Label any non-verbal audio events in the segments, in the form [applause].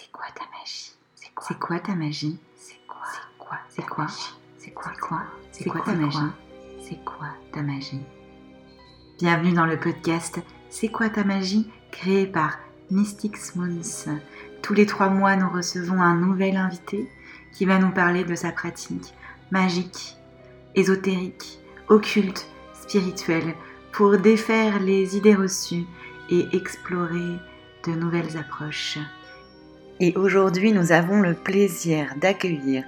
C'est quoi ta magie? C'est quoi? Ta magie? C'est quoi? C'est quoi C'est quoi? C'est quoi? C'est C'est quoi ta magie? C'est quoi ta magie? Bienvenue dans le podcast C'est quoi ta magie? Créé par Mystic Moons. Tous les trois mois, nous recevons un nouvel invité qui va nous parler de sa pratique magique, ésotérique, occulte, spirituelle, pour défaire les idées reçues et explorer de nouvelles approches. Et aujourd'hui, nous avons le plaisir d'accueillir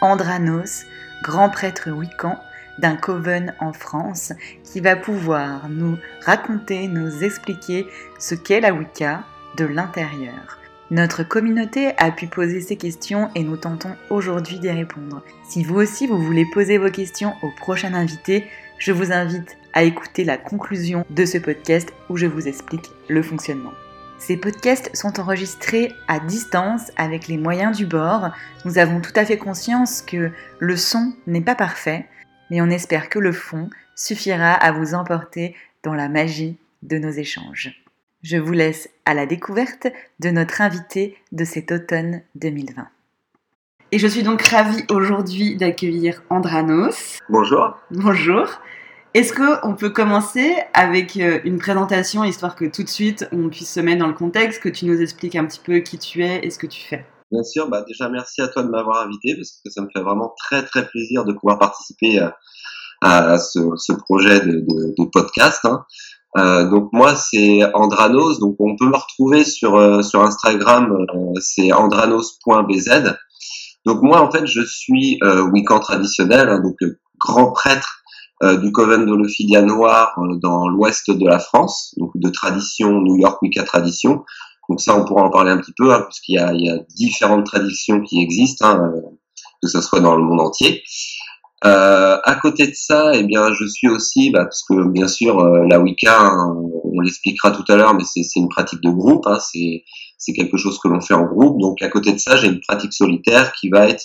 Andranos, grand prêtre wiccan d'un coven en France, qui va pouvoir nous raconter, nous expliquer ce qu'est la Wicca de l'intérieur. Notre communauté a pu poser ces questions et nous tentons aujourd'hui d'y répondre. Si vous aussi vous voulez poser vos questions au prochain invité, je vous invite à écouter la conclusion de ce podcast où je vous explique le fonctionnement. Ces podcasts sont enregistrés à distance avec les moyens du bord. Nous avons tout à fait conscience que le son n'est pas parfait, mais on espère que le fond suffira à vous emporter dans la magie de nos échanges. Je vous laisse à la découverte de notre invité de cet automne 2020. Et je suis donc ravie aujourd'hui d'accueillir Andranos. Bonjour. Bonjour. Est-ce qu'on peut commencer avec euh, une présentation, histoire que tout de suite on puisse se mettre dans le contexte, que tu nous expliques un petit peu qui tu es et ce que tu fais? Bien sûr, bah déjà merci à toi de m'avoir invité parce que ça me fait vraiment très très plaisir de pouvoir participer à, à ce, projet de, podcast. Hein. Euh, donc moi c'est Andranos, donc on peut me retrouver sur euh, Instagram, euh, c'est andranos.bz. Donc moi en fait je suis euh, wiccan traditionnel, hein, donc grand prêtre euh, du Coven de l'Ophidia Noire euh, dans l'ouest de la France, donc de tradition New York Wicca tradition. Donc ça, on pourra en parler un petit peu, hein, puisqu'il y a, y a différentes traditions qui existent, hein, euh, que ce soit dans le monde entier. Euh, à côté de ça, eh bien, je suis aussi, bah, parce que bien sûr, euh, la Wicca, hein, on l'expliquera tout à l'heure, mais c'est une pratique de groupe, hein, c'est quelque chose que l'on fait en groupe. Donc à côté de ça, j'ai une pratique solitaire qui va être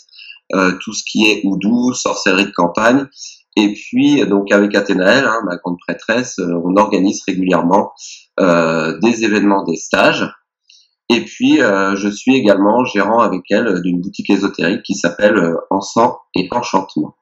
euh, tout ce qui est oudou, sorcellerie de campagne, et puis, donc avec Athénaël, hein, ma grande prêtresse, euh, on organise régulièrement euh, des événements, des stages. Et puis, euh, je suis également gérant avec elle d'une boutique ésotérique qui s'appelle euh, Encens et Enchantement.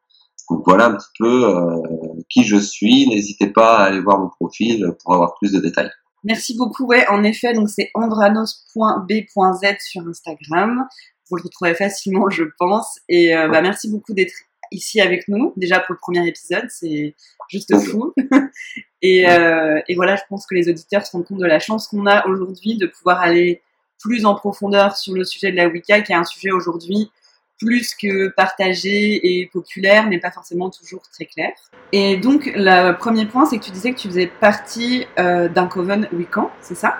Donc voilà un petit peu euh, qui je suis. N'hésitez pas à aller voir mon profil pour avoir plus de détails. Merci beaucoup. Ouais, en effet, donc c'est andranos.b.z sur Instagram. Vous le retrouvez facilement, je pense. Et euh, bah, merci beaucoup d'être ici avec nous, déjà pour le premier épisode, c'est juste fou. [laughs] et, euh, et, voilà, je pense que les auditeurs se rendent compte de la chance qu'on a aujourd'hui de pouvoir aller plus en profondeur sur le sujet de la Wicca, qui est un sujet aujourd'hui plus que partagé et populaire, mais pas forcément toujours très clair. Et donc, le premier point, c'est que tu disais que tu faisais partie euh, d'un coven Wiccan, c'est ça?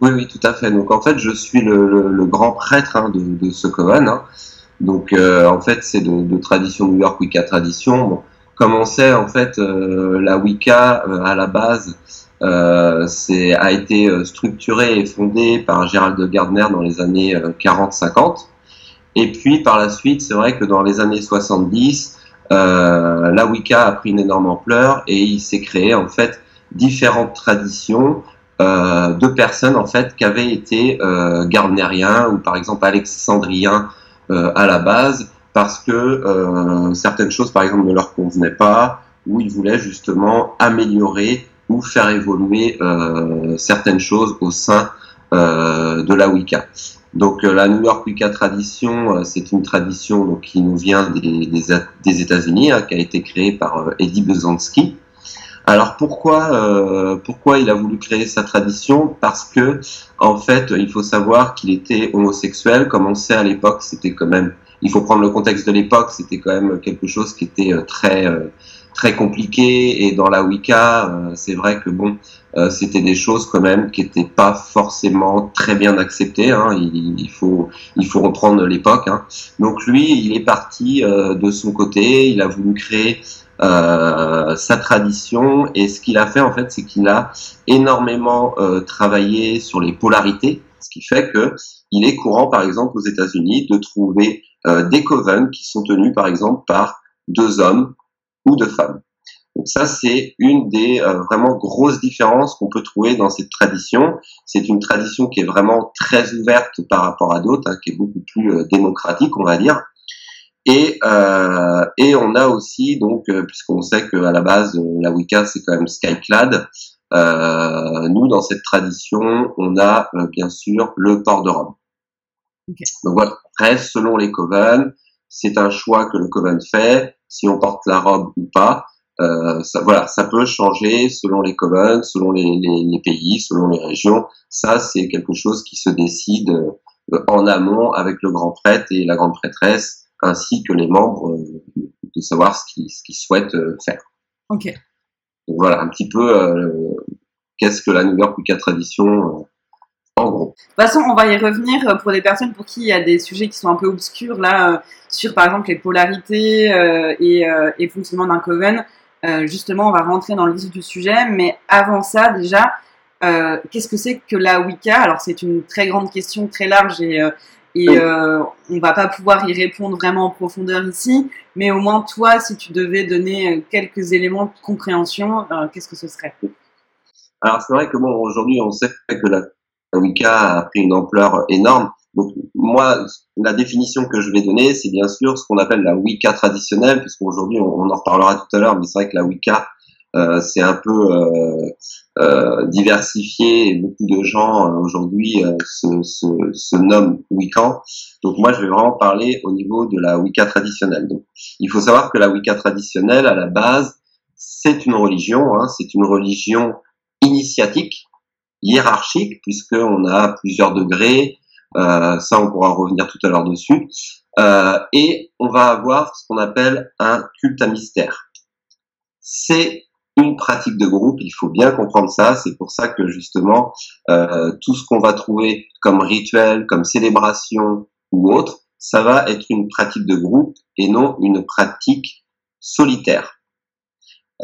Oui, oui, tout à fait. Donc, en fait, je suis le, le, le grand prêtre hein, de, de, ce coven. Hein. Donc euh, en fait c'est de, de, tradition New York Wicca tradition. Bon, comme on en fait euh, la Wicca euh, à la base c'est a été structurée et fondée par Gérald Gardner dans les années 40-50. Et puis par la suite c'est vrai que dans les années 70 la Wicca a pris une énorme ampleur et il s'est créé en fait différentes traditions euh, de personnes en fait qui avaient été euh, gardnériens ou par exemple alexandriens euh, à la base parce que euh, certaines choses, par exemple, ne leur convenaient pas, ou ils voulaient justement améliorer ou faire évoluer euh, certaines choses au sein de la Wicca. Donc la New York Wicca tradition, c'est une tradition donc, qui nous vient des États-Unis, hein, qui a été créée par Eddie Bezansky. Alors pourquoi euh, pourquoi il a voulu créer sa tradition? Parce que en fait, il faut savoir qu'il était homosexuel. Comme on sait à l'époque, c'était quand même. Il faut prendre le contexte de l'époque. C'était quand même quelque chose qui était très très compliqué. Et dans la Wicca, euh, c'est vrai que bon, euh, c'était des choses quand même qui n'étaient pas forcément très bien acceptées. Hein. Il, faut il faut reprendre l'époque. Hein. Donc lui, il est parti euh, de son côté. Il a voulu créer euh, sa tradition et ce qu'il a fait en fait c'est qu'il a énormément euh, travaillé sur les polarités ce qui fait que il est courant par exemple aux États-Unis de trouver euh, des covens qui sont tenus par exemple par deux hommes ou deux femmes Donc ça, c'est une des euh, vraiment grosses différences qu'on peut trouver dans cette tradition. C'est une tradition qui est vraiment très ouverte par rapport à d'autres, hein, qui est beaucoup plus euh, démocratique, on va dire. Et, euh, et on a aussi, donc, puisqu'on sait qu'à la base, la Wicca, c'est quand même Skyclad, nous, dans cette tradition, on a bien sûr le port de robe. Donc voilà, après, selon les covens, c'est un choix que le coven fait, si on porte la robe ou pas. Euh, ça, voilà, ça peut changer selon les covens, selon les, les, pays, selon les régions. Ça, c'est quelque chose qui se décide euh, en amont avec le grand prêtre et la grande prêtresse, ainsi que les membres, euh, de savoir ce qu'ils qu'ils souhaitent euh, faire. Ok. Donc voilà, un petit peu qu'est-ce que la New York Wicca tradition en gros. De toute façon, on va y revenir pour des personnes pour qui il y a des sujets qui sont un peu obscurs là, sur par exemple les polarités et, et le fonctionnement d'un coven. Euh, justement, on va rentrer dans le vif du sujet, mais avant ça, déjà, euh, qu'est-ce que c'est que la Wicca? Alors, c'est une très grande question, très large, et, euh, et on va pas pouvoir y répondre vraiment en profondeur ici, mais au moins, toi, si tu devais donner quelques éléments de compréhension, qu'est-ce que ce serait? Alors, c'est vrai que bon, aujourd'hui, on sait que la Wicca a pris une ampleur énorme. Donc moi, la définition que je vais donner, c'est bien sûr ce qu'on appelle la Wicca traditionnelle, puisqu'aujourd'hui on, on en reparlera tout à l'heure, mais c'est vrai que la Wicca euh, c'est un peu euh, euh, diversifié et beaucoup de gens euh, aujourd'hui euh, se, se, se, nomment Wiccan. Donc moi je vais vraiment parler au niveau de la Wicca traditionnelle. Donc il faut savoir que la Wicca traditionnelle à la base c'est une religion, hein, c'est une religion initiatique, hiérarchique, puisqu'on a plusieurs degrés, euh, ça, on pourra revenir tout à l'heure dessus. Euh, et on va avoir ce qu'on appelle un culte à mystère. C'est une pratique de groupe, il faut bien comprendre ça. C'est pour ça que justement, euh, tout ce qu'on va trouver comme rituel, comme célébration ou autre, ça va être une pratique de groupe et non une pratique solitaire.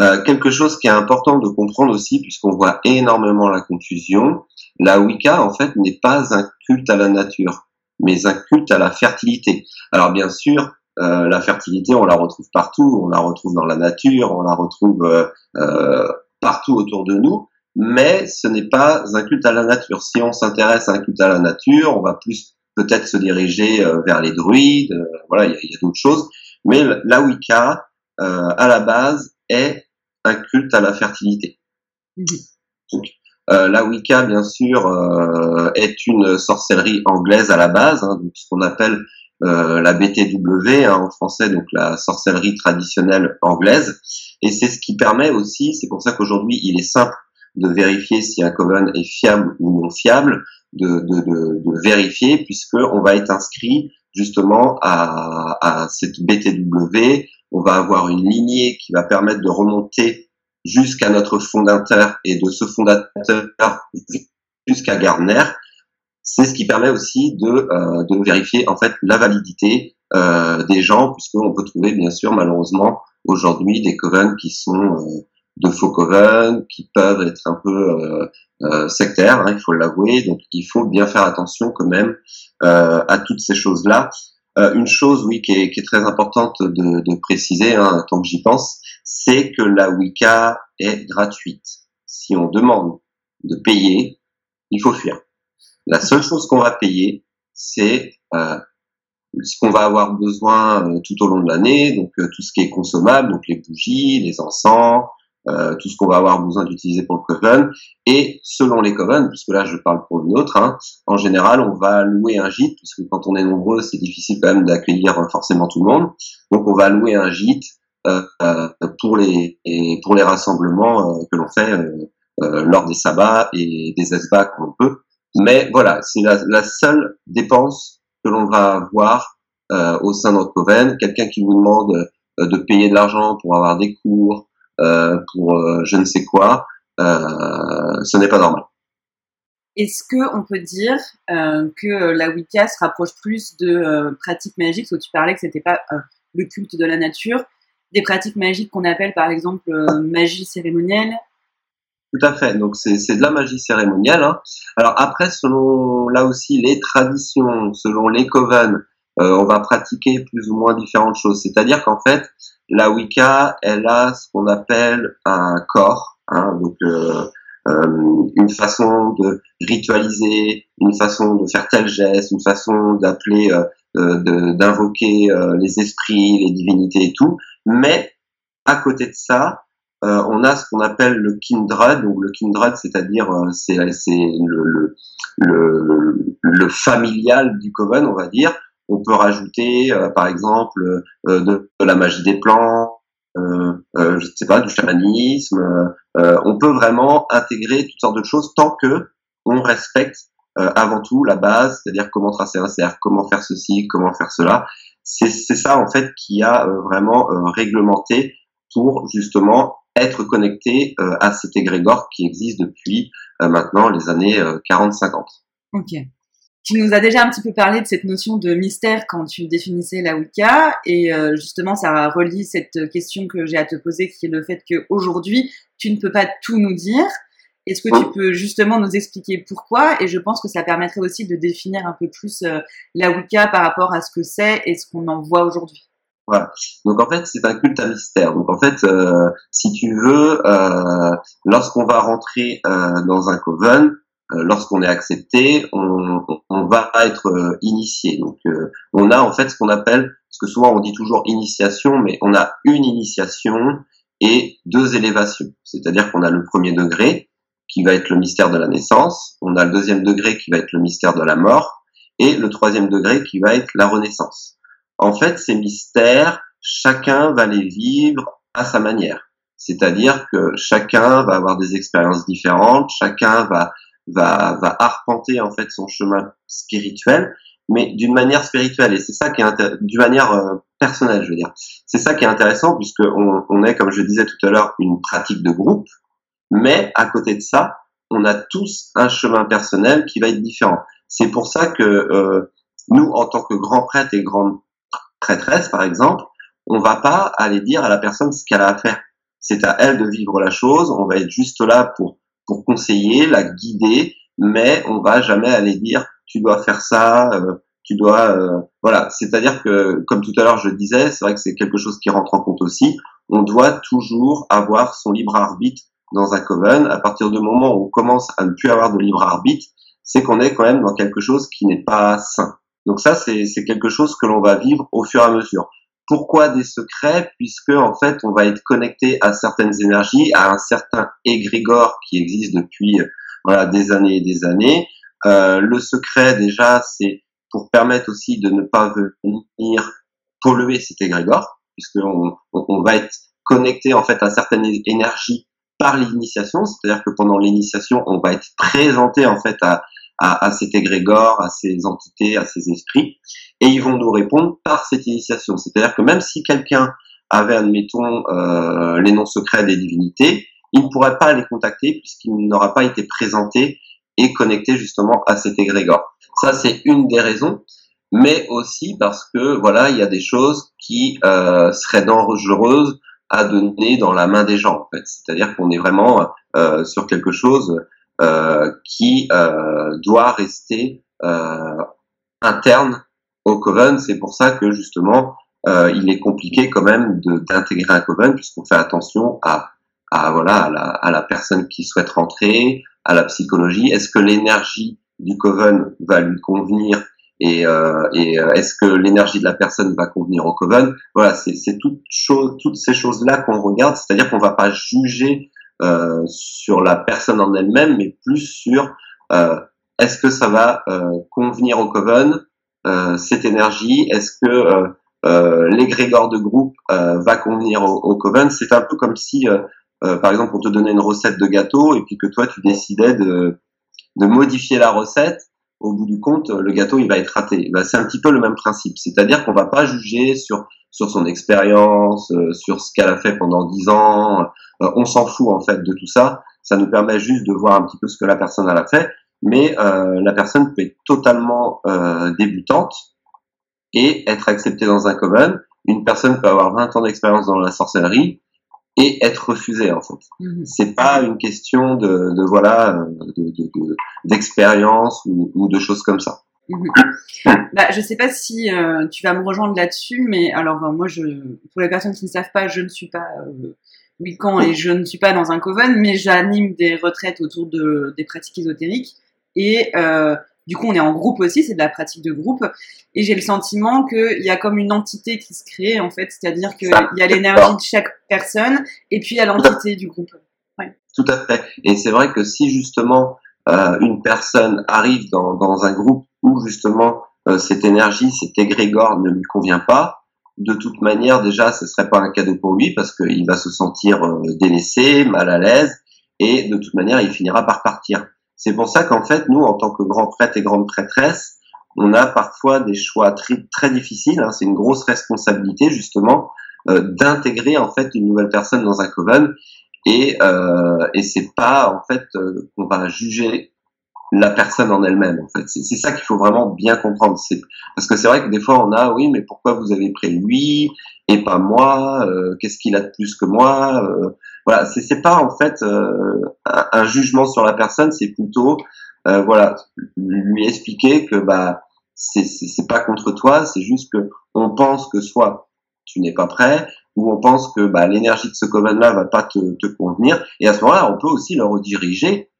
Euh, quelque chose qui est important de comprendre aussi, puisqu'on voit énormément la confusion, la Wicca, en fait, n'est pas un culte à la nature, mais un culte à la fertilité. Alors bien sûr, euh, la fertilité, on la retrouve partout, on la retrouve dans la nature, on la retrouve euh, euh partout autour de nous, mais ce n'est pas un culte à la nature. Si on s'intéresse à un culte à la nature, on va plus peut-être se diriger vers les druides, voilà, il y a, y a d'autres choses, mais la Wicca, à la base, est un culte à la fertilité. Mhm. Donc, euh, la Wicca, bien sûr, euh, est une sorcellerie anglaise à la base, hein, donc ce qu'on appelle euh, la BTW hein, en français, donc la sorcellerie traditionnelle anglaise. Et c'est ce qui permet aussi, c'est pour ça qu'aujourd'hui il est simple de vérifier si un coven est fiable ou non fiable, de, de, de, de vérifier puisque on va être inscrit justement à, à cette BTW. On va avoir une lignée qui va permettre de remonter jusqu'à notre fondateur et de ce fondateur jusqu'à Gardner, c'est ce qui permet aussi de, euh, de vérifier en fait la validité euh, des gens, puisqu'on peut trouver bien sûr malheureusement aujourd'hui des covens qui sont euh, de faux covens, qui peuvent être un peu euh, euh, sectaires, hein, il faut l'avouer, donc il faut bien faire attention quand même à toutes ces choses-là. une chose, oui, qui est, qui est très importante de, de préciser, hein, tant que j'y pense, c'est que la Wicca est gratuite. Si on demande de payer, il faut fuir. La seule chose qu'on va payer, c'est euh, ce qu'on va avoir besoin euh, tout au long de l'année, donc euh, tout ce qui est consommable, donc les bougies, les encens, euh, tout ce qu'on va avoir besoin d'utiliser pour le coven. Et selon les coven, puisque là je parle pour une autre, hein, en général on va louer un gîte, puisque quand on est nombreux, c'est difficile quand même d'accueillir forcément tout le monde. Donc on va louer un gîte euh, pour les pour les rassemblements euh, que l'on fait euh, lors des sabbats et des esbats qu'on peut. Mais voilà, c'est la, seule dépense que l'on va avoir au sein de notre coven. Quelqu'un qui vous demande de payer de l'argent pour avoir des cours, pour je ne sais quoi, ce n'est pas normal. Est-ce que on peut dire que la Wicca se rapproche plus de pratiques magiques, où tu parlais que c'était pas le culte de la nature, des pratiques magiques qu'on appelle par exemple euh, magie cérémonielle. Tout à fait. Donc c'est de la magie cérémonielle. Hein. Alors après, selon là aussi les traditions, selon les coven, on va pratiquer plus ou moins différentes choses. C'est-à-dire qu'en fait, la Wicca, elle a ce qu'on appelle un corps, hein, donc une façon de ritualiser, une façon de faire tel geste, une façon d'appeler, d'invoquer les esprits, les divinités et tout. Mais à côté de ça, euh, on a ce qu'on appelle le kindred. Donc le kindred, c'est-à-dire euh, c'est le, le, le, familial du coven, on va dire. On peut rajouter, euh, par exemple, de, la magie des plants, euh, je sais pas, du chamanisme. on peut vraiment intégrer toutes sortes de choses tant que on respecte avant tout la base, c'est-à-dire comment tracer un cercle, comment faire ceci, comment faire cela. C'est ça en fait qui a vraiment réglementé pour justement être connecté euh, à cet égrégore qui existe depuis euh, maintenant les années 40-50. Euh, ok. Tu nous as déjà un petit peu parlé de cette notion de mystère quand tu définissais la Wicca, et justement ça relie cette question que j'ai à te poser, qui est le fait qu'aujourd'hui tu ne peux pas tout nous dire. Est-ce que tu peux justement nous expliquer pourquoi? Et je pense que ça permettrait aussi de définir un peu plus la Wicca par rapport à ce que c'est et ce qu'on en voit aujourd'hui. Donc en fait, c'est un culte à mystère. Donc en fait, euh, si tu veux, euh, lorsqu'on va rentrer euh, dans un coven, lorsqu'on est accepté, on, va être initié. Donc on a en fait ce qu'on appelle, parce que souvent on dit toujours initiation, mais on a une initiation et deux élévations. C'est-à-dire qu'on a le premier degré qui va être le mystère de la naissance, on a le deuxième degré qui va être le mystère de la mort, et le troisième degré qui va être la renaissance. En fait, ces mystères, chacun va les vivre à sa manière. C'est-à-dire que chacun va avoir des expériences différentes, chacun va, va, va arpenter en fait son chemin spirituel, mais d'une manière spirituelle. Et c'est ça qui est d'une manière euh, personnelle, je veux dire. C'est ça qui est intéressant puisque on, est, comme je disais tout à l'heure, une pratique de groupe, mais à côté de ça, on a tous un chemin personnel qui va être différent. C'est pour ça que euh, nous, en tant que grands prêtres et grandes prêtresse, par exemple, on va pas aller dire à la personne ce qu'elle a à faire. C'est à elle de vivre la chose. On va être juste là pour pour conseiller, la guider, mais on va jamais aller dire tu dois faire ça, euh, tu dois euh, voilà. C'est-à-dire que comme tout à l'heure je disais, c'est vrai que c'est quelque chose qui rentre en compte aussi. On doit toujours avoir son libre arbitre dans un coven. À partir du moment où on commence à ne plus avoir de libre arbitre, c'est qu'on est quand même dans quelque chose qui n'est pas sain. Donc ça, c'est quelque chose que l'on va vivre au fur et à mesure. Pourquoi des secrets? Puisque en fait, on va être connecté à certaines énergies, à un certain égrégore qui existe depuis voilà des années et des années. Euh, le secret, déjà, c'est pour permettre aussi de ne pas venir polluer cet égrégore, puisqu'on on, on va être connecté en fait à certaines énergies par l'initiation, c'est-à-dire que pendant l'initiation, on va être présenté en fait à, à, à cet égrégore, à ces entités, à ces esprits, et ils vont nous répondre par cette initiation. C'est-à-dire que même si quelqu'un avait, admettons, euh, les noms secrets des divinités, il ne pourrait pas les contacter puisqu'il n'aura pas été présenté et connecté justement à cet égrégore. Ça, c'est une des raisons, mais aussi parce que voilà, il y a des choses qui euh, seraient dangereuses à donner dans la main des gens. En fait, c'est-à-dire qu'on est vraiment euh, sur quelque chose qui euh, doit rester euh, interne au coven. C'est pour ça que justement, il est compliqué quand même d'intégrer un coven puisqu'on fait attention à, à voilà à la, à la, personne qui souhaite rentrer, à la psychologie. Est-ce que l'énergie du coven va lui convenir et, euh, est-ce que l'énergie de la personne va convenir au coven? Voilà, c'est toutes, toutes ces choses-là qu'on regarde, c'est-à-dire qu'on va pas juger euh, sur la personne en elle-même, mais plus sur euh, est-ce que ça va euh, convenir au coven, cette énergie, est-ce que l'égrégore de groupe va convenir au, au coven? C'est un peu comme si, par exemple, on te donnait une recette de gâteau et puis que toi, tu décidais de, de modifier la recette au bout du compte, le gâteau il va être raté. Ben, c'est un petit peu le même principe, c'est-à-dire qu'on va pas juger sur sur son expérience, euh, sur ce qu'elle a fait pendant dix ans. Euh, on s'en fout en fait de tout ça. Ça nous permet juste de voir un petit peu ce que la personne a fait, mais euh, la personne peut être totalement débutante et être acceptée dans un coven. Une personne peut avoir 20 ans d'expérience dans la sorcellerie et être refusée en fait. Mmh. C'est pas une question de, de voilà d'expérience ou, ou, de choses comme ça. Mhm. [coughs] Bah, je sais pas si euh, tu vas me rejoindre là-dessus, mais alors euh, moi, je, pour les personnes qui ne savent pas, je ne suis pas euh, Wiccan et je ne suis pas dans un coven, mais j'anime des retraites autour de des pratiques ésotériques et euh, du coup, on est en groupe aussi, c'est de la pratique de groupe. Et j'ai le sentiment qu'il y a comme une entité qui se crée, en fait, c'est-à-dire qu'il y a l'énergie de chaque personne et puis il y a l'entité du groupe. Tout à fait. Et c'est vrai que si justement une personne arrive dans, un groupe où justement euh, cette énergie, cet égrégore ne lui convient pas, de toute manière déjà ce serait pas un cadeau pour lui parce qu'il va se sentir euh, délaissé, mal à l'aise et de toute manière il finira par partir. C'est pour ça qu'en fait nous en tant que grands prêtres et grandes prêtresses, on a parfois des choix très, difficiles. Hein, c'est une grosse responsabilité justement euh, d'intégrer en fait une nouvelle personne dans un coven et, euh, et c'est pas en fait euh, qu'on va juger la personne en elle-même en fait. C'est ça qu'il faut vraiment bien comprendre. C'est parce que c'est vrai que des fois on a oui mais pourquoi vous avez pris lui et pas moi euh, qu'est-ce qu'il a de plus que moi euh, voilà. C'est pas en fait euh, un, un, jugement sur la personne c'est plutôt euh, voilà lui expliquer que bah c'est c'est pas contre toi c'est juste que on pense que soit tu n'es pas prêt où on pense que bah, l'énergie de ce coven-là va pas te, convenir. Et à ce moment-là, on peut aussi le rediriger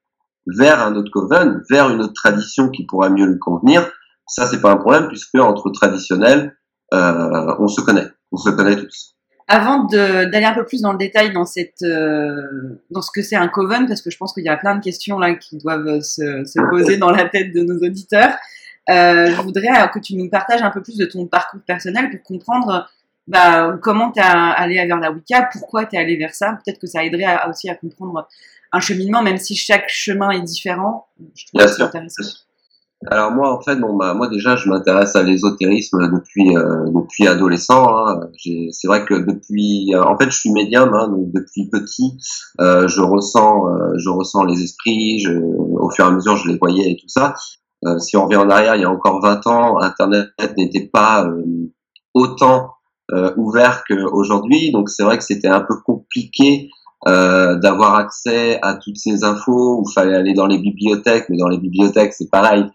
vers un autre coven, vers une autre tradition qui pourra mieux lui convenir. Ça, c'est pas un problème puisque entre traditionnels, euh, on se connaît, on se connaît tous. Avant d'aller un peu plus dans le détail euh, dans ce que c'est un coven, parce que je pense qu'il y a plein de questions là qui doivent se, se poser dans la tête de nos auditeurs. Euh, je voudrais que tu nous partages un peu plus de ton parcours personnel pour comprendre bah, comment tu es allé vers la Wicca, pourquoi tu es allé vers ça? Peut-être que ça aiderait à, aussi à comprendre un cheminement, même si chaque chemin est différent. Je trouve Bien sûr. Intéressant. Alors moi, en fait, bon, bah, moi déjà, je m'intéresse à l'ésotérisme depuis euh, depuis adolescent. Hein. C'est vrai que depuis, euh, en fait, je suis médium, hein, donc depuis petit, euh, je ressens, euh, je ressens les esprits. Je, au fur et à mesure, je les voyais et tout ça. Si on revient en arrière, il y a encore 20 ans, Internet n'était pas autant ouvert qu'aujourd'hui. Donc c'est vrai que c'était un peu compliqué euh, d'avoir accès à toutes ces infos. Il fallait aller dans les bibliothèques, mais dans les bibliothèques c'est pareil.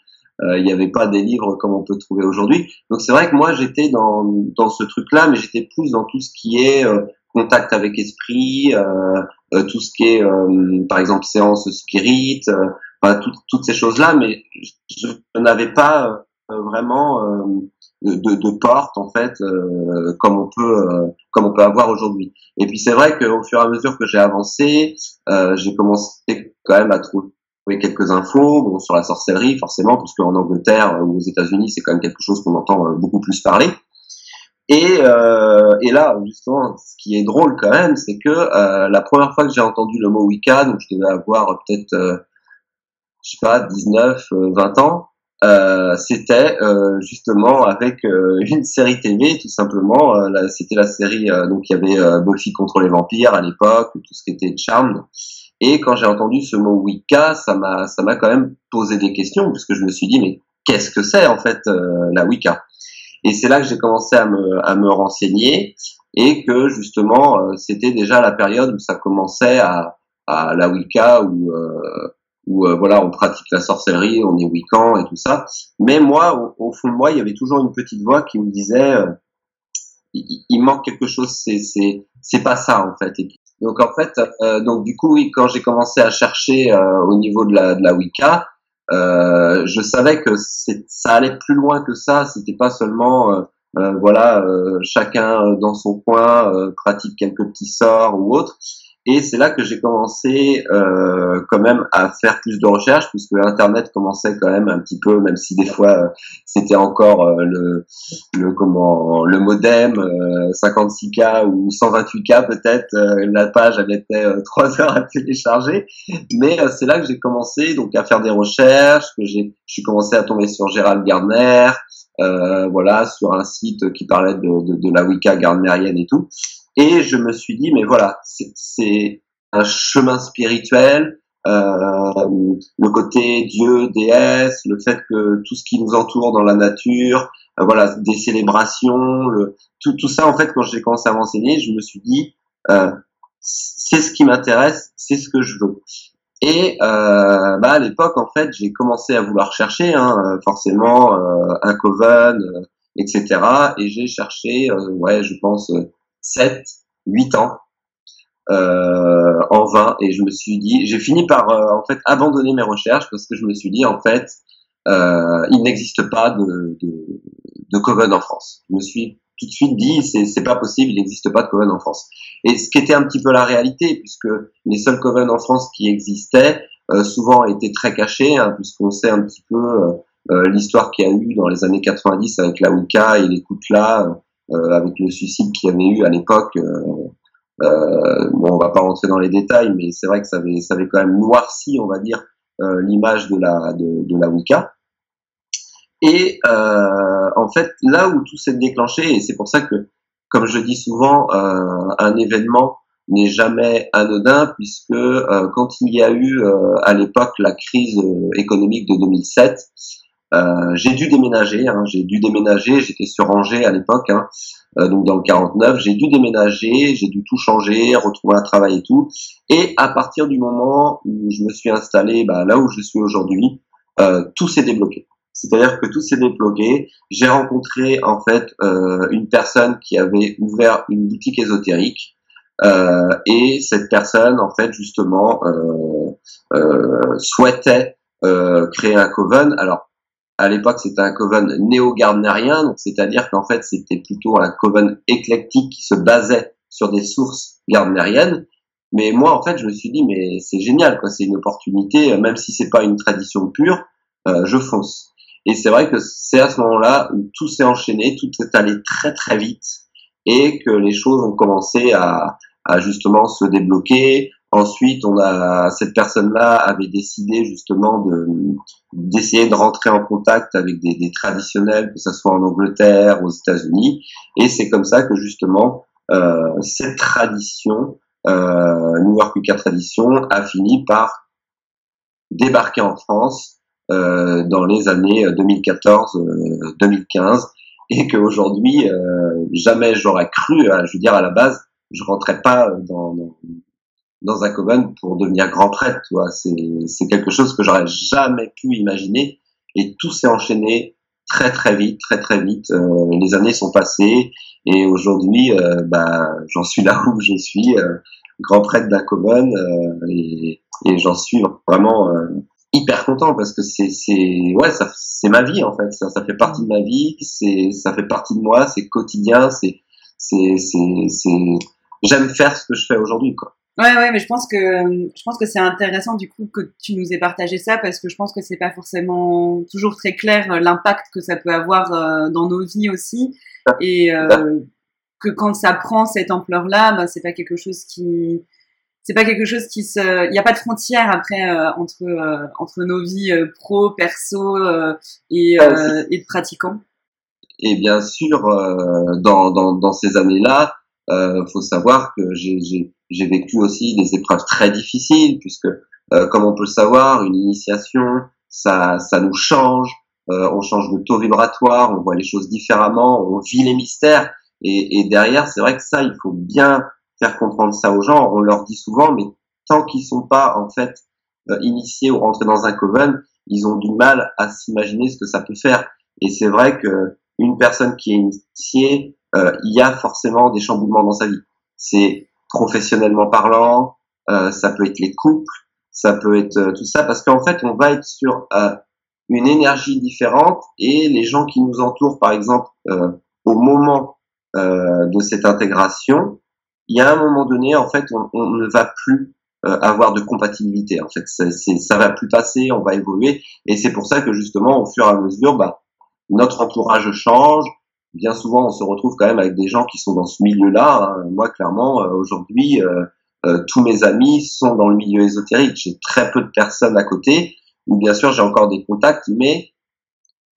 Euh, il n'y avait pas des livres comme on peut trouver aujourd'hui. Donc c'est vrai que moi j'étais dans, dans ce truc-là, mais j'étais plus dans tout ce qui est euh, contact avec esprit, euh, euh, tout ce qui est par exemple séance spirit, enfin, tout, toutes ces choses-là, mais je, je n'avais pas vraiment de, de portes en fait euh, comme on peut euh, comme on peut avoir aujourd'hui. Et puis c'est vrai qu'au fur et à mesure que j'ai avancé, euh, j'ai commencé quand même à trouver quelques infos bon, sur la sorcellerie forcément puisque en Angleterre ou aux États-Unis c'est quand même quelque chose qu'on entend beaucoup plus parler. Et, euh, et là, justement, ce qui est drôle quand même, c'est que euh, la première fois que j'ai entendu le mot Wicca, donc je devais avoir peut-être, euh, je sais pas, 19, 20 ans, euh, c'était euh, justement avec euh, une série TV tout simplement. Euh, c'était la série donc il y avait Buffy contre les vampires à l'époque, tout ce qui était Charmed. Et quand j'ai entendu ce mot Wicca, ça m'a ça m'a quand même posé des questions puisque je me suis dit mais qu'est-ce que c'est en fait la Wicca? Et c'est là que j'ai commencé à me à me renseigner et que justement c'était déjà la période où ça commençait à à la Wicca où où euh, voilà, on pratique la sorcellerie, on est wiccan et tout ça. Mais moi, au, au, fond de moi, il y avait toujours une petite voix qui me disait, euh, il, il, manque quelque chose, c'est c'est c'est pas ça en fait. Et donc en fait, euh, donc du coup, oui, quand j'ai commencé à chercher euh, au niveau de la de la Wicca, euh, je savais que ça allait plus loin que ça. C'était pas seulement voilà, chacun dans son coin pratique quelques petits sorts ou autres et c'est là que j'ai commencé euh, quand même à faire plus de recherches, puisque Internet commençait quand même un petit peu, même si des fois euh, c'était encore euh, le, le comment le modem 56K euh, ou 128K peut-être. Euh, la page elle était trois heures à télécharger, mais c'est là que j'ai commencé donc à faire des recherches, que j'ai je suis commencé à tomber sur Gérald Gardner, voilà sur un site qui parlait de, de, de la Wicca gardnerienne et tout. Et je me suis dit, mais voilà, c'est un chemin spirituel, euh, le côté Dieu, déesse, le fait que tout ce qui nous entoure dans la nature, euh, voilà, des célébrations, le, tout, tout ça, en fait, quand j'ai commencé à m'enseigner, je me suis dit, euh, c'est ce qui m'intéresse, c'est ce que je veux. Et euh, bah, à l'époque, en fait, j'ai commencé à vouloir chercher, hein, forcément, un coven, etc. Et j'ai cherché, ouais, je pense, 7, 8 ans euh, en vain. Et je me suis dit j'ai fini par euh, en fait abandonner mes recherches parce que je me suis dit en fait euh, il n'existe pas de, de, de coven en France. Je me suis tout de suite dit c'est c'est pas possible il n'existe pas de coven en France. Et ce qui était un petit peu la réalité puisque les seuls coven en France qui existaient euh, souvent étaient très cachés hein, puisqu'on sait un petit peu euh, l'histoire qu'il y a eu dans les années 90 avec la Wicca et les là avec le suicide qu'il y avait eu à l'époque euh, bon, on va pas rentrer dans les détails, mais c'est vrai que ça avait, ça avait quand même noirci, on va dire, euh, l'image de la, de, de, la Wicca. Et euh, en fait, là où tout s'est déclenché, et c'est pour ça que, comme je dis souvent, euh, un événement n'est jamais anodin, puisque euh, quand il y a eu euh, à l'époque la crise économique de 2007, j'ai dû déménager. Hein, j'ai dû déménager. J'étais sur Angers à l'époque. Hein, euh, donc dans le 49, j'ai dû déménager, j'ai dû tout changer, retrouver un travail et tout. Et à partir du moment où je me suis installé bah, là où je suis aujourd'hui, euh, tout s'est débloqué. C'est-à-dire que tout s'est débloqué. J'ai rencontré en fait euh, une personne qui avait ouvert une boutique ésotérique. Euh, et cette personne, en fait, justement, euh, euh, souhaitait créer un coven. Alors, à l'époque, c'était un coven néo-gardnerien, c'est-à-dire qu'en fait, c'était plutôt un coven éclectique qui se basait sur des sources gardneriennes. Mais moi, en fait, je me suis dit, mais c'est génial, quoi. C'est une opportunité, même si c'est pas une tradition pure, euh, je fonce. Et c'est vrai que c'est à ce moment-là où tout s'est enchaîné, tout est allé très très vite, et que les choses ont commencé à, à justement se débloquer. Ensuite, on a cette personne-là avait décidé justement de d'essayer de rentrer en contact avec des, des, traditionnels, que ce soit en Angleterre, aux États-Unis, et c'est comme ça que justement euh, cette tradition, euh, New York Wicca tradition, a fini par débarquer en France euh, dans les années 2014-2015, euh, et qu'aujourd'hui, euh, jamais j'aurais cru, je veux dire à la base, je rentrais pas dans, dans dans un coven pour devenir grand prêtre. Tu vois, c'est quelque chose que j'aurais jamais pu imaginer et tout s'est enchaîné très très vite, très très vite. Euh, les années sont passées et aujourd'hui, euh, bah, j'en suis là [laughs] où je suis, euh, grand prêtre d'un coven et, et j'en suis vraiment hyper content parce que c'est c'est ouais c'est ma vie en fait ça ça fait partie de ma vie c'est ça fait partie de moi c'est quotidien c'est c'est c'est j'aime faire ce que je fais aujourd'hui quoi Ouais, ouais, mais je pense que je pense que c'est intéressant du coup que tu nous aies partagé ça parce que je pense que c'est pas forcément toujours très clair euh, l'impact que ça peut avoir euh, dans nos vies aussi. Et euh, que quand ça prend cette ampleur-là, bah, c'est pas quelque chose qui c'est pas quelque chose qui se il n'y a pas de frontière après entre entre nos vies pro, perso et, et de pratiquants. Et bien sûr, dans, dans, dans ces années-là, euh, faut savoir que j'ai vécu aussi des épreuves très difficiles, puisque, euh, comme on peut le savoir, une initiation, ça, ça nous change, euh, on change de taux vibratoire, on voit les choses différemment, on vit les mystères, et, et derrière, c'est vrai que ça, il faut bien faire comprendre ça aux gens. On leur dit souvent, mais tant qu'ils sont pas en fait euh, initiés ou rentrés dans un coven, ils ont du mal à s'imaginer ce que ça peut faire. Et c'est vrai que une personne qui est initiée, euh, il y a forcément des chamboulements dans sa vie. C'est professionnellement parlant, euh, ça peut être les couples, ça peut être euh, tout ça, parce qu'en fait, on va être sur une énergie différente et les gens qui nous entourent, par exemple, au moment de cette intégration, il y a un moment donné, en fait, on, on ne va plus avoir de compatibilité. En fait, ça, ça va plus passer, on va évoluer, et c'est pour ça que justement, au fur et à mesure, bah, notre entourage change, bien souvent on se retrouve quand même avec des gens qui sont dans ce milieu-là. Hein. Moi, clairement, euh, aujourd'hui, euh, euh, tous mes amis sont dans le milieu ésotérique. J'ai très peu de personnes à côté, ou bien sûr j'ai encore des contacts, mais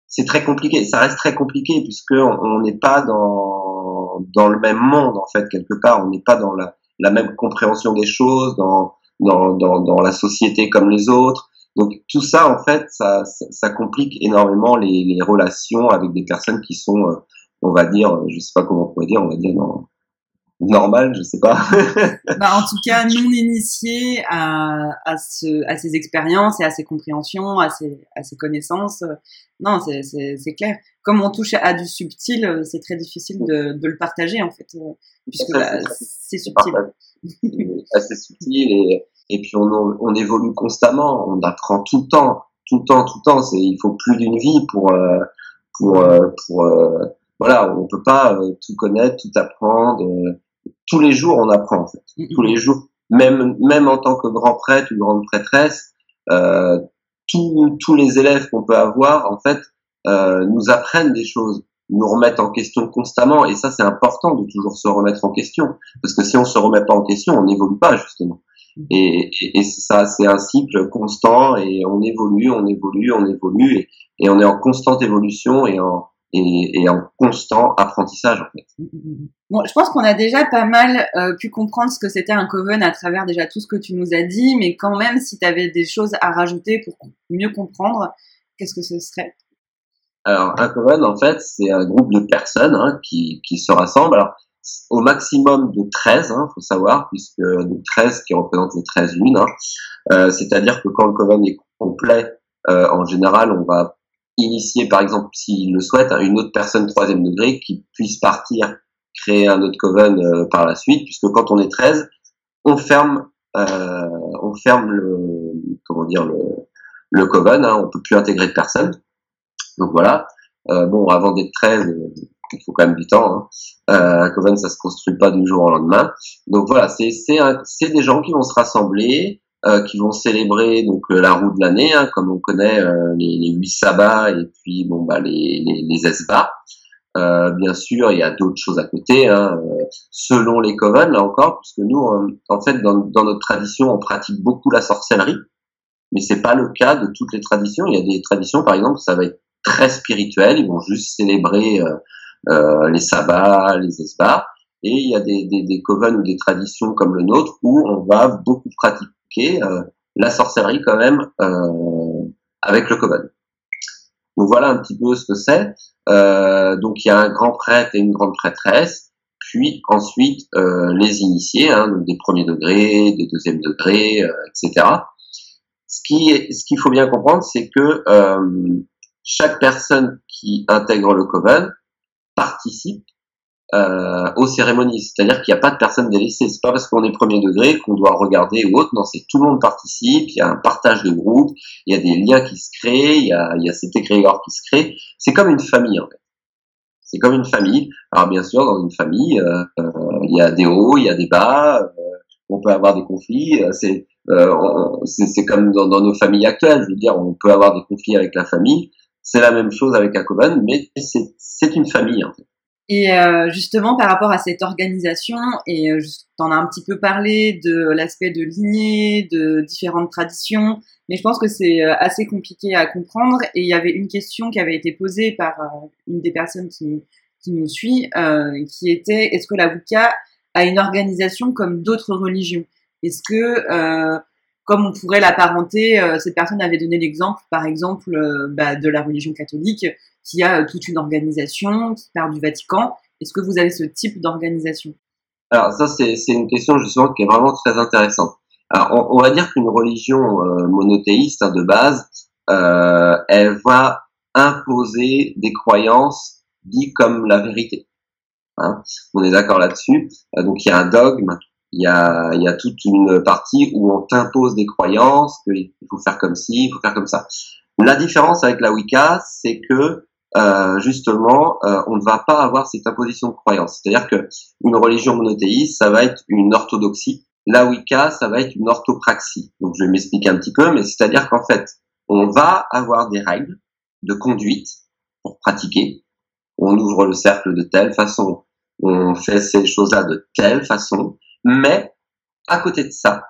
c'est très compliqué. Ça reste très compliqué puisque on n'est pas dans dans le même monde en fait quelque part. On n'est pas dans la, même compréhension des choses, dans dans, dans, la société comme les autres. Donc tout ça, en fait, ça, ça, complique énormément les, relations avec des personnes qui sont on va dire, je sais pas comment on pourrait dire, on va dire normal, je sais pas. [laughs] bah, en tout cas, non [laughs] initiés à, à, ce, à ces expériences et à ces compréhensions, à ces, à ces connaissances. Non, c'est clair. Comme on touche à du subtil, c'est très difficile de, de, le partager, en fait, puisque bah, c'est subtil. assez subtil et, et puis on, on évolue constamment, on apprend tout le temps, tout le temps, tout le temps. Il faut plus d'une vie pour, euh, pour, euh, pour, euh, voilà, on peut pas tout connaître, tout apprendre tous les jours on apprend en fait. Mm-hmm. Tous les jours, même même en tant que grand prêtre ou grande prêtresse, euh, tous tous les élèves qu'on peut avoir en fait euh, nous apprennent des choses, nous remettent en question constamment et ça c'est important de toujours se remettre en question parce que si on se remet pas en question, on n'évolue pas justement. Et, et, et ça c'est un cycle constant et on évolue, on évolue, on évolue et, et on est en constante évolution et en et, et, en constant apprentissage en fait. Bon, je pense qu'on a déjà pas mal euh, pu comprendre ce que c'était un coven à travers déjà tout ce que tu nous as dit, mais quand même, si tu avais des choses à rajouter pour mieux comprendre, qu'est-ce que ce serait? Alors, un coven, en fait, c'est un groupe de personnes hein, qui, qui se rassemblent. Alors, au maximum de 13, hein, faut savoir, puisque donc 13 qui représentent les 13 lunes. Hein, euh, C'est-à-dire que quand le coven est complet, euh, en général, on va initier, par exemple, s'il le souhaite, hein, une autre personne troisième degré qui puisse partir créer un autre coven euh, par la suite, puisque quand on est 13, on ferme, euh, on ferme le, comment dire, le, le coven, hein, on peut plus intégrer de personne. Donc voilà. Euh, bon, avant d'être 13, euh, il faut quand même du temps. Hein. Euh, un coven, ça se construit pas du jour au lendemain. Donc voilà, c'est c'est des gens qui vont se rassembler, euh, qui vont célébrer donc euh, la roue de l'année, hein, comme on connaît euh, les, les huit sabbats et puis bon bah les les, les esbats. bien sûr, il y a d'autres choses à côté, hein, selon les coven là encore, parce que nous, en fait, dans, dans, notre tradition, on pratique beaucoup la sorcellerie, mais c'est pas le cas de toutes les traditions. Il y a des traditions, par exemple, ça va être très spirituel, ils vont juste célébrer les sabbats, les esbats, et il y a des, des, des coven ou des traditions comme le nôtre où on va beaucoup pratiquer euh, la sorcellerie quand même euh, avec le coven. Donc voilà un petit peu ce que c'est. Euh, donc il y a un grand prêtre et une grande prêtresse, puis ensuite les initiés, hein, donc des premiers degrés, des deuxièmes degrés, etc. Ce qui ce qu'il faut bien comprendre, c'est que chaque personne qui intègre le coven participe euh, aux cérémonies. C'est-à-dire qu'il n'y a pas de personne délaissée. C'est pas parce qu'on est premier degré qu'on doit regarder ou autre. Non, c'est tout le monde participe. Il y a un partage de groupe. Il y a des liens qui se créent. Il y a, il y a cet égrégore qui se crée. C'est comme une famille en fait. C'est comme une famille. Alors bien sûr, dans une famille, euh, euh il y a des hauts, il y a des bas. Euh, on peut avoir des conflits. Euh, c'est c'est comme dans, nos familles actuelles. Je veux dire, on peut avoir des conflits avec la famille. C'est la même chose avec un coven, mais c'est une famille en fait. Et euh, justement, par rapport à cette organisation, et euh, en as un petit peu parlé de l'aspect de lignée, de différentes traditions, mais je pense que c'est euh, assez compliqué à comprendre. Et il y avait une question qui avait été posée par euh, une des personnes qui, qui nous suit, qui était est-ce que la Wicca a une organisation comme d'autres religions? Est-ce que comme on pourrait l'apparenter, cette personne avait donné l'exemple, par exemple, bah, de la religion catholique, qui a euh, toute une organisation, qui part du Vatican. Est-ce que vous avez ce type d'organisation? Alors ça, c'est une question justement qui est vraiment très intéressante. Alors, on, va dire qu'une religion euh, monothéiste hein, de base, euh, elle va imposer des croyances dites comme la vérité. Hein on est d'accord là-dessus. Donc il y a un dogme, il y a, il y a toute une partie où on t'impose des croyances, qu'il faut faire comme ci, il faut faire comme ça. La différence avec la Wicca, c'est que euh, justement, euh, on ne va pas avoir cette imposition de croyance. C'est-à-dire que une religion monothéiste, ça va être une orthodoxie. La Wicca, ça va être une orthopraxie. Donc, je vais m'expliquer un petit peu, mais c'est-à-dire qu'en fait, on va avoir des règles de conduite pour pratiquer. On ouvre le cercle de telle façon, on fait ces choses-là de telle façon, mais à côté de ça,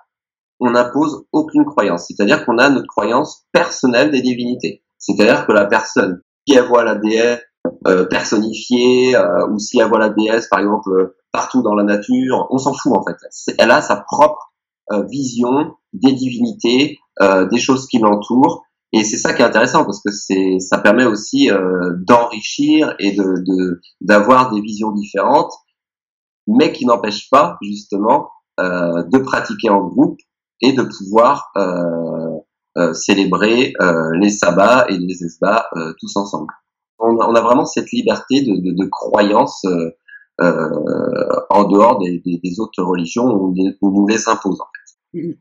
on n'impose aucune croyance. C'est-à-dire qu'on a notre croyance personnelle des divinités. C'est-à-dire que la personne si elle voit la déesse euh, personnifiée euh, ou si elle voit la déesse par exemple euh, partout dans la nature, on s'en fout en fait. Elle a sa propre vision des divinités, des choses qui l'entourent. Et c'est ça qui est intéressant parce que c'est, ça permet aussi d'enrichir et d'avoir des visions différentes. mais qui n'empêche pas justement de pratiquer en groupe et de pouvoir célébrer les sabbats et les esbats tous ensemble. On a, vraiment cette liberté de, croyance en dehors des, autres religions où on, nous les impose en fait.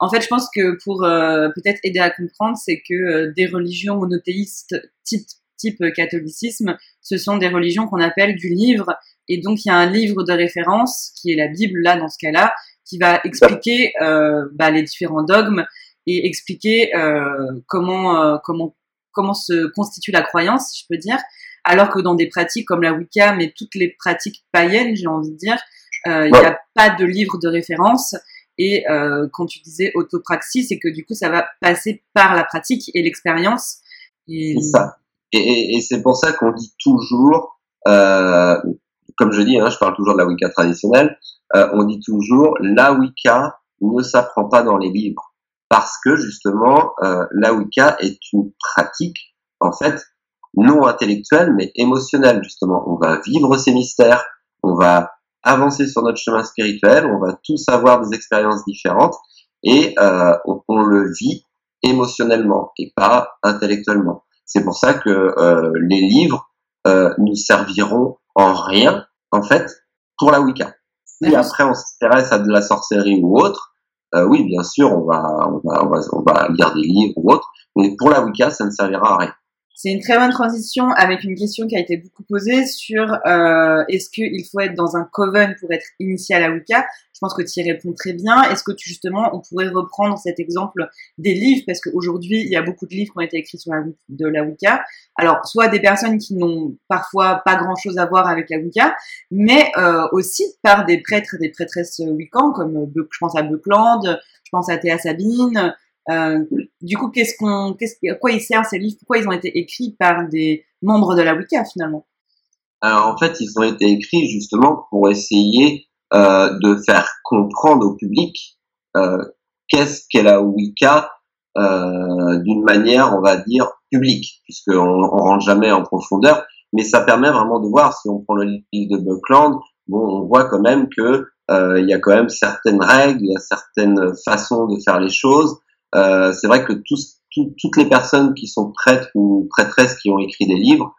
En fait, je pense que pour euh, peut-être aider à comprendre, c'est que euh, des religions monothéistes type, catholicisme, ce sont des religions qu'on appelle du livre. Et donc, il y a un livre de référence, qui est la Bible, là, dans ce cas-là, qui va expliquer euh, bah, les différents dogmes et expliquer comment, comment, comment se constitue la croyance, si je peux dire. Alors que dans des pratiques comme la Wicca, mais toutes les pratiques païennes, j'ai envie de dire, il n'y a pas de livre de référence. Et euh, quand tu disais autopraxie, c'est que du coup, ça va passer par la pratique et l'expérience. Et... C'est ça. Et, et, et c'est pour ça qu'on dit toujours, euh, comme je dis, hein, je parle toujours de la Wicca traditionnelle, euh, on dit toujours la Wicca ne s'apprend pas dans les livres. Parce que justement, euh, la Wicca est une pratique, en fait, non intellectuelle, mais émotionnelle, justement. On va vivre ces mystères, on va avancer sur notre chemin spirituel, on va tous avoir des expériences différentes et euh, on, on, le vit émotionnellement et pas intellectuellement. C'est pour ça que euh, les livres euh, nous serviront en rien, en fait, pour la Wicca. Si après on s'intéresse à de la sorcellerie ou autre, euh, oui, bien sûr, on va, on va, lire des livres ou autre, mais pour la Wicca, ça ne servira à rien. C'est une très bonne transition avec une question qui a été beaucoup posée sur euh, est-ce qu'il faut être dans un coven pour être initié à la Wicca? Pense que tu y réponds très bien. Est-ce que tu, justement, on pourrait reprendre cet exemple des livres? Parce qu'aujourd'hui il y a beaucoup de livres qui ont été écrits sur la, de la Wicca. Alors soit des personnes qui n'ont parfois pas grand-chose à voir avec la Wicca, mais euh, aussi par des prêtres, des prêtresses Wiccans comme je pense à Buckland, je pense à Théa Sabine. Euh, du coup, qu'est-ce qu'on, qu'est-ce, à quoi ils servent ces livres? Pourquoi ils ont été écrits par des membres de la Wicca finalement? Alors en fait, ils ont été écrits justement pour essayer euh, de faire comprendre au public euh, qu'est-ce qu'est la Wicca euh, d'une manière, on va dire, publique, puisqu'on on rentre jamais en profondeur, mais ça permet vraiment de voir, si on prend le livre de Buckland, on voit quand même que euh, il y a quand même certaines règles, il y a certaines façons de faire les choses, c'est vrai que toutes les personnes qui sont prêtres ou prêtresses qui ont écrit des livres,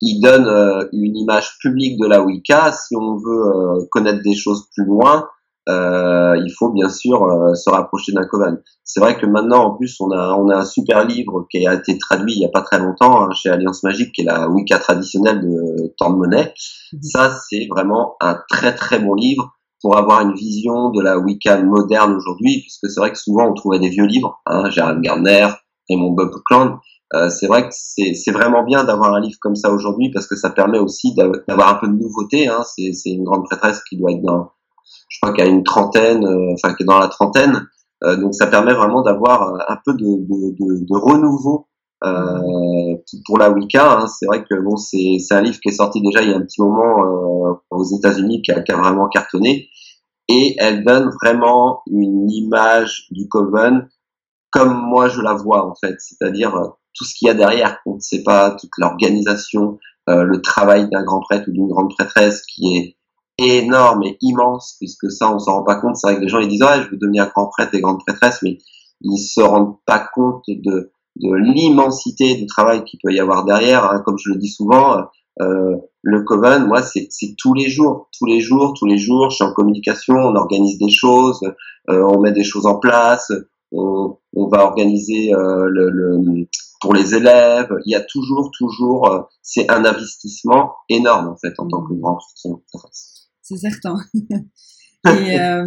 ils donnent euh, une image publique de la Wicca. Si on veut euh, connaître des choses plus loin, euh, il faut bien sûr se rapprocher d'un coven. C'est vrai que maintenant, en plus, on a, on a un super livre qui a été traduit il y a pas très longtemps hein, chez Alliance Magique, qui est la Wicca traditionnelle de Temps de Monnaie. Mhm. Ça, c'est vraiment un très très bon livre pour avoir une vision de la Wicca moderne aujourd'hui, puisque c'est vrai que souvent on trouvait des vieux livres, hein, Gérald Gardner, Raymond Buckland. Euh, c'est vrai que c'est vraiment bien d'avoir un livre comme ça aujourd'hui parce que ça permet aussi d'avoir un peu de nouveauté. Hein. C'est une grande prêtresse qui doit être dans, je crois a une trentaine, euh, enfin qui est dans la trentaine. Euh, donc ça permet vraiment d'avoir un peu de, de, de, de renouveau euh, pour la Wicca, hein, c'est vrai que bon, c'est un livre qui est sorti déjà il y a un petit moment euh, aux États-Unis, qui, qui, a vraiment cartonné, et elle donne vraiment une image du coven comme moi je la vois en fait, c'est-à-dire euh, tout ce qu'il y a derrière. On ne sait pas toute l'organisation, euh, le travail d'un grand prêtre ou d'une grande prêtresse qui est énorme et immense, puisque ça on s'en rend pas compte. C'est vrai que les gens ils disent ouais je veux devenir grand prêtre et grande prêtresse, mais ils se rendent pas compte de de l'immensité du travail qu'il peut y avoir derrière. Hein. Comme je le dis souvent, euh, le Coven, moi, c'est tous les jours, tous les jours, tous les jours. Je suis en communication, on organise des choses, euh, on met des choses en place, on, on va organiser euh, le, le, pour les élèves. Il y a toujours, toujours, euh, c'est un investissement énorme en fait en tant que grand C'est certain. [laughs] Et euh,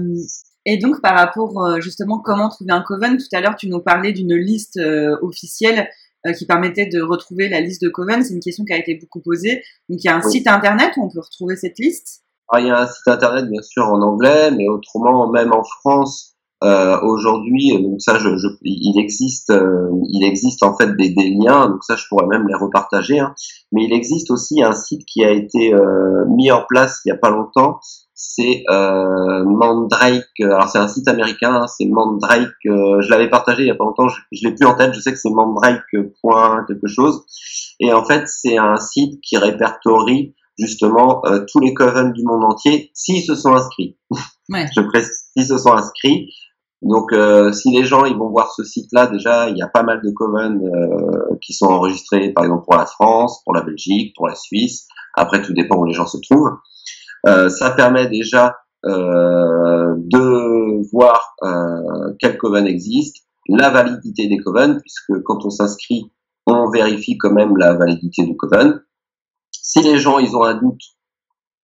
et donc, par rapport justement comment trouver un coven, tout à l'heure, tu nous parlais d'une liste euh, officielle euh, qui permettait de retrouver la liste de coven. C'est une question qui a été beaucoup posée. Donc, il y a un site internet où on peut retrouver cette liste? Ah, il y a un site internet, bien sûr, en anglais, mais autrement, même en France, euh, aujourd'hui, donc ça, je, je, il existe, euh, il existe en fait des, des, liens, donc ça, je pourrais même les repartager. Hein. Mais il existe aussi un site qui a été euh, mis en place il y a pas longtemps, c'est euh, Mandrake. Alors c'est un site américain, hein, c'est Mandrake. Euh, je l'avais partagé il y a pas longtemps, je, je l'ai plus en tête. Je sais que c'est Mandrake point quelque chose. Et en fait, c'est un site qui répertorie justement euh, tous les covens du monde entier s'ils se sont inscrits. Ouais. [laughs] Je précise, s'ils se sont inscrits. Donc, euh, si les gens ils vont voir ce site-là, déjà, il y a pas mal de covens euh, qui sont enregistrés, par exemple pour la France, pour la Belgique, pour la Suisse. Après, tout dépend où les gens se trouvent. Euh, ça permet déjà euh, de voir euh, quel coven existe, la validité des covens, puisque quand on s'inscrit, on vérifie quand même la validité du coven. Si les gens ils ont un doute,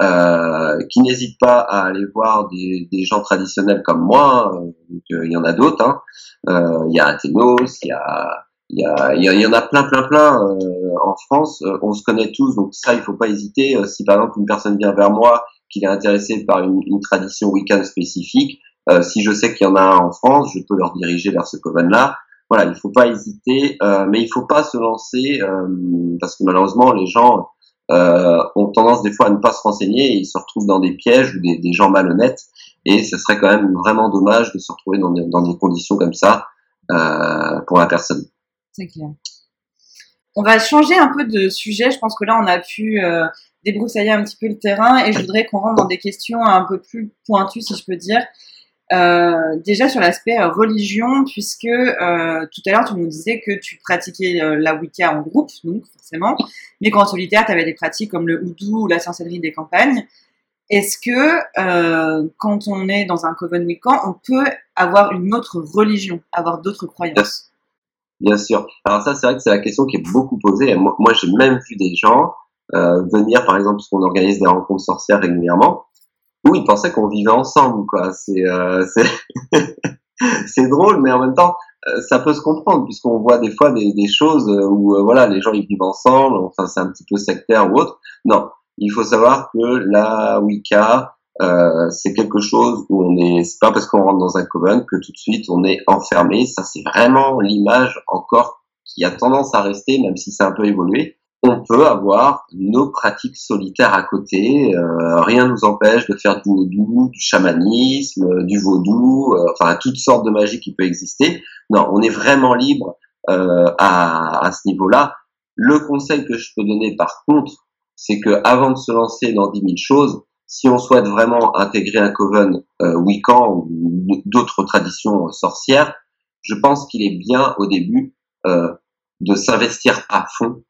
euh, qui n'hésitent pas à aller voir des, des gens traditionnels comme moi, euh, donc, euh, il y en a d'autres, hein. Euh, il y a Athénos, il y a il y, a, il y, en a plein, plein, plein euh, en France. On se connaît tous, donc ça, il faut pas hésiter. Si par exemple une personne vient vers moi, qu'il est intéressé par une, une tradition week-end spécifique, si je sais qu'il y en a un en France, je peux leur diriger vers ce coven-là. Voilà, il faut pas hésiter, mais il faut pas se lancer parce que malheureusement les gens euh, ont tendance des fois à ne pas se renseigner et ils se retrouvent dans des pièges ou des, des gens malhonnêtes. Et ce serait quand même vraiment dommage de se retrouver dans des, dans des conditions comme ça euh, pour la personne. C'est clair. On va changer un peu de sujet. Je pense que là, on a pu euh, débroussailler un petit peu le terrain et je voudrais qu'on rentre dans des questions un peu plus pointues, si je peux dire. Euh, déjà sur l'aspect euh, religion, puisque euh, tout à l'heure tu nous disais que tu pratiquais la Wicca en groupe, donc forcément, mais qu'en solitaire tu avais des pratiques comme le houdou ou la sorcellerie des campagnes. Est-ce que quand on est dans un coven Wiccan, on peut avoir une autre religion, avoir d'autres croyances? Bien sûr. Alors ça, c'est vrai que c'est la question qui est beaucoup posée. Moi, j'ai même vu des gens venir, par exemple, parce qu'on organise des rencontres sorcières régulièrement, où ils pensaient qu'on vivait ensemble. quoi. C'est euh, c'est [laughs] c'est drôle, mais en même temps, euh, ça peut se comprendre puisqu'on voit des fois des, des choses euh, où euh, voilà, les gens ils vivent ensemble. Enfin, c'est un petit peu sectaire ou autre. Non, il faut savoir que la Wicca, euh, c'est quelque chose où on est, c'est pas parce qu'on rentre dans un coven que tout de suite on est enfermé. Ça, c'est vraiment l'image encore qui a tendance à rester, même si c'est un peu évolué. On peut avoir nos pratiques solitaires à côté. euh, rien nous empêche de faire du vaudou, du chamanisme, euh, du vaudou, euh, enfin toutes sortes de magie qui peut exister. Non, on est vraiment libre euh, à, ce niveau-là. Le conseil que je peux donner par contre, c'est que avant de se lancer dans 10 000 choses, si on souhaite vraiment intégrer un coven euh, Wiccan ou d'autres traditions sorcières, je pense qu'il est bien au début euh, de s'investir à fond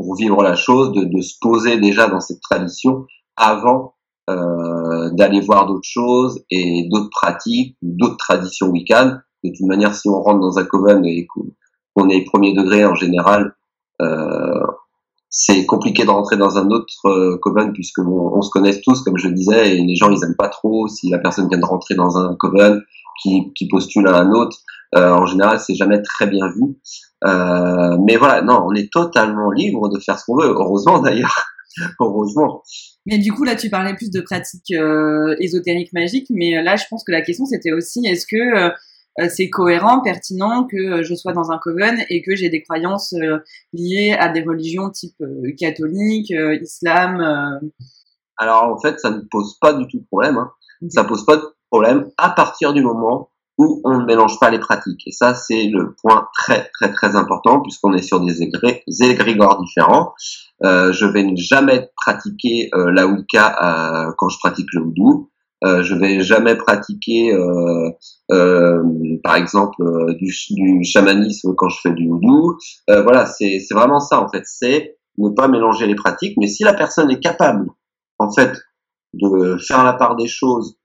pour vivre la chose, de, de se poser déjà dans cette tradition avant euh, d'aller voir d'autres choses et d'autres pratiques d'autres traditions Wiccan. De toute manière, si on rentre dans un coven et qu'on est premier degré en général, euh, c'est compliqué de rentrer dans un autre euh, coven puisque on, on se connaît tous, comme je disais, et les gens ils aiment pas trop si la personne vient de rentrer dans un coven qui, qui postule à un autre. Euh, en général, c'est jamais très bien vu. Euh, mais voilà, non, on est totalement libre de faire ce qu'on veut. Heureusement [laughs] d'ailleurs, heureusement. Mais du coup, là, tu parlais plus de pratiques euh, ésotériques magiques, mais euh, là, je pense que la question, c'était aussi, est-ce que euh, euh, c'est cohérent, pertinent que je sois dans un coven et que j'ai des croyances liées à des religions type catholique, euh, islam euh, Alors en fait, ça ne pose pas du tout de problème. Hein. Ok. Ça pose pas de problème à partir du moment on ne mélange pas les pratiques. Et ça, c'est le point très très très important puisqu'on est sur des égré- égrégores différents. Euh, je vais jamais pratiquer euh, la Wicca euh, quand je pratique le Houdou. Euh, je vais jamais pratiquer, par exemple, du, du chamanisme quand je fais du Houdou. Voilà, c'est vraiment ça en fait. C'est ne pas mélanger les pratiques. Mais si la personne est capable, en fait, de faire la part des choses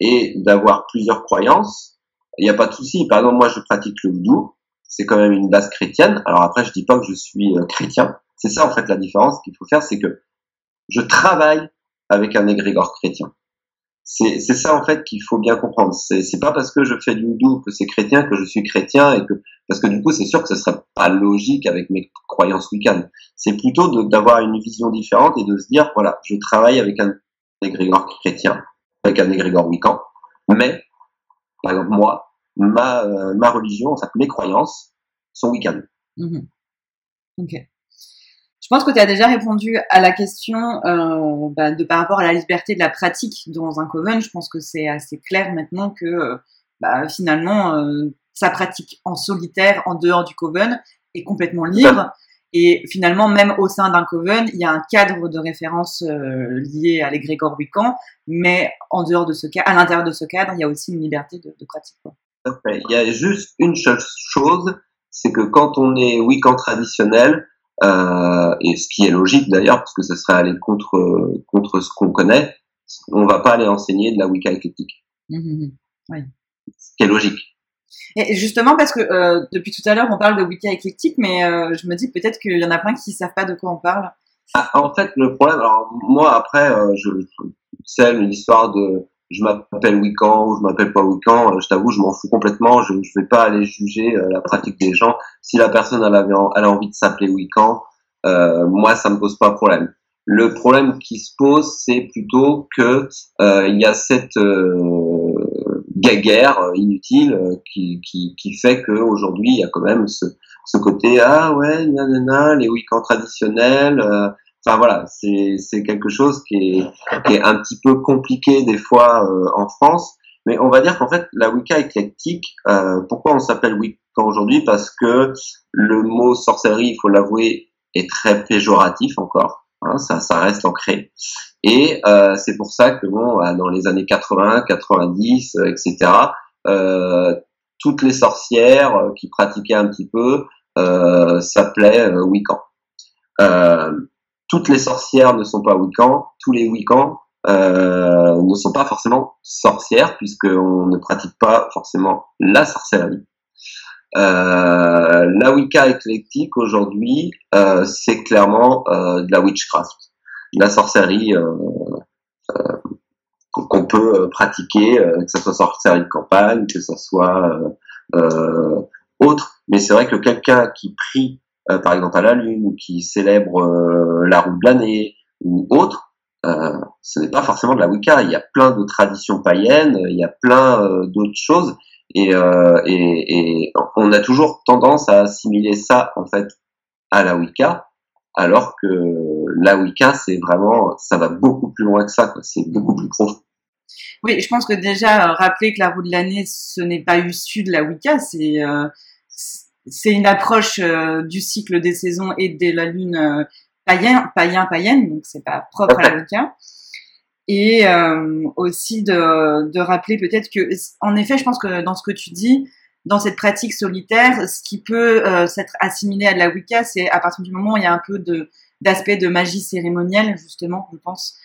et d'avoir plusieurs croyances, il n'y a pas de souci. Par exemple, moi, je pratique le Houdou. C'est quand même une base chrétienne. Alors après, je dis pas que je suis euh, chrétien. C'est ça, en fait, la différence qu'il faut faire, c'est que je travaille avec un égrégore chrétien. C'est ça, en fait, qu'il faut bien comprendre. C'est pas parce que je fais du Houdou que c'est chrétien que je suis chrétien et que, parce que du coup, c'est sûr que ce serait pas logique avec mes croyances wiccanes. C'est plutôt d'avoir une vision différente et de se dire, voilà, je travaille avec un égrégore chrétien, avec un égrégore wiccan, mais, par exemple, moi, ma, euh, ma religion, en fait, mes croyances sont wiccanes. Mhm. Ok. Je pense que tu as déjà répondu à la question euh, bah, de par rapport à la liberté de la pratique dans un coven. Je pense que c'est assez clair maintenant que euh, bah, finalement sa pratique en solitaire, en dehors du coven, est complètement libre. Et finalement, même au sein d'un coven, il y a un cadre de référence euh, lié à l'égrégore Wiccan, mais en dehors de ce cadre, à l'intérieur de ce cadre, il y a aussi une liberté de, de pratique. Quoi. Il y a juste une chose, c'est que quand on est Wiccan traditionnel, euh, et ce qui est logique d'ailleurs, parce que ce serait aller contre contre ce qu'on connaît, on va pas aller enseigner de la Wicca éclectique. Mmh, oui. Ce qui est logique. Et justement, parce que euh, depuis tout à l'heure, on parle de Wicca éclectique, mais euh, je me dis peut-être qu'il y en a plein qui savent pas de quoi on parle. Ah, en fait, le problème, alors moi après, euh, je, c'est l'histoire de je m'appelle Wiccan ou je m'appelle pas Wiccan, je t'avoue, je m'en fous complètement. Je ne vais pas aller juger la pratique des gens. Si la personne elle avait a envie de s'appeler Wiccan, moi ça me pose pas de problème. Le problème qui se pose, c'est plutôt que il y a cette guerre inutile qui, qui, qui fait qu'aujourd'hui il y a quand même ce, ce côté ah ouais nanana, les week-ends traditionnels enfin voilà c'est c'est quelque chose qui est qui est un petit peu compliqué des fois euh, en France. Mais on va dire qu'en fait la Wicca éclectique euh, pourquoi on s'appelle Wiccan aujourd'hui? Parce que le mot sorcellerie il faut l'avouer est très péjoratif encore hein, ça ça reste ancré et euh, c'est pour ça que bon, dans les années 80, 90, etc., euh, toutes les sorcières euh, qui pratiquaient un petit peu euh, s'appelaient euh, Wiccan. Euh, toutes les sorcières ne sont pas Wiccan, tous les Wiccans ne sont pas forcément sorcières puisqu'on ne pratique pas forcément la sorcellerie. Euh, la Wicca éclectique aujourd'hui, euh, c'est clairement de la witchcraft la sorcellerie euh, euh, qu'on peut euh, pratiquer, que ce soit sorcellerie de campagne, que ce soit autre. Mais c'est vrai que quelqu'un qui prie, par exemple à la lune, ou qui célèbre la roue de l'année, ou autre, euh, ce n'est pas forcément de la Wicca. Il y a plein de traditions païennes, il y a plein euh, d'autres choses, et, euh, et, et, on a toujours tendance à assimiler ça en fait à la Wicca, alors que la Wicca, c'est vraiment, ça va beaucoup plus loin que ça, c'est beaucoup plus profond. Oui, je pense que déjà, euh, rappeler que la roue de l'année, ce n'est pas issu de la Wicca, c'est euh, c'est une approche euh, du cycle des saisons et de la lune païen, païen, païenne, donc c'est pas propre à la Wicca. Et euh, aussi de, de rappeler peut-être que, en effet, je pense que dans ce que tu dis, dans cette pratique solitaire, ce qui peut euh, s'être assimilé à de la Wicca, c'est à partir du moment où il y a un peu de d'aspect de magie cérémonielle, justement, je pense.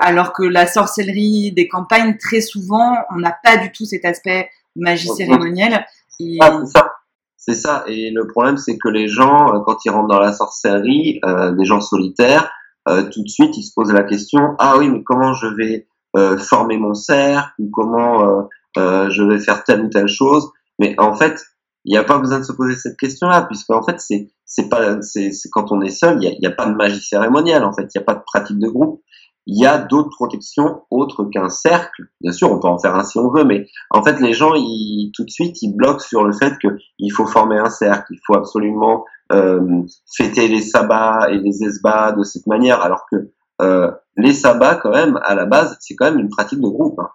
Alors que la sorcellerie des campagnes, très souvent, on n'a pas du tout cet aspect magie cérémonielle. Et... Ah, c'est ça. C'est ça. Et le problème, c'est que les gens, euh, quand ils rentrent dans la sorcellerie, euh, des gens solitaires, tout de suite, ils se posent la question ah oui, mais comment je vais euh, former mon cercle ou comment euh, je vais faire telle ou telle chose? Mais en fait, il n'y a pas besoin de se poser cette question-là, puisque en fait, c'est c'est pas c'est quand on est seul, il n'y a, a, pas de magie cérémonielle, en fait, il n'y a pas de pratique de groupe. Il y a d'autres protections autres qu'un cercle. Bien sûr, on peut en faire un si on veut, mais en fait, les gens, ils, tout de suite, ils bloquent sur le fait qu'il faut former un cercle, il faut absolument euh, fêter les sabbats et les esbats de cette manière, alors que euh, les sabbats, quand même, à la base, c'est quand même une pratique de groupe. Hein.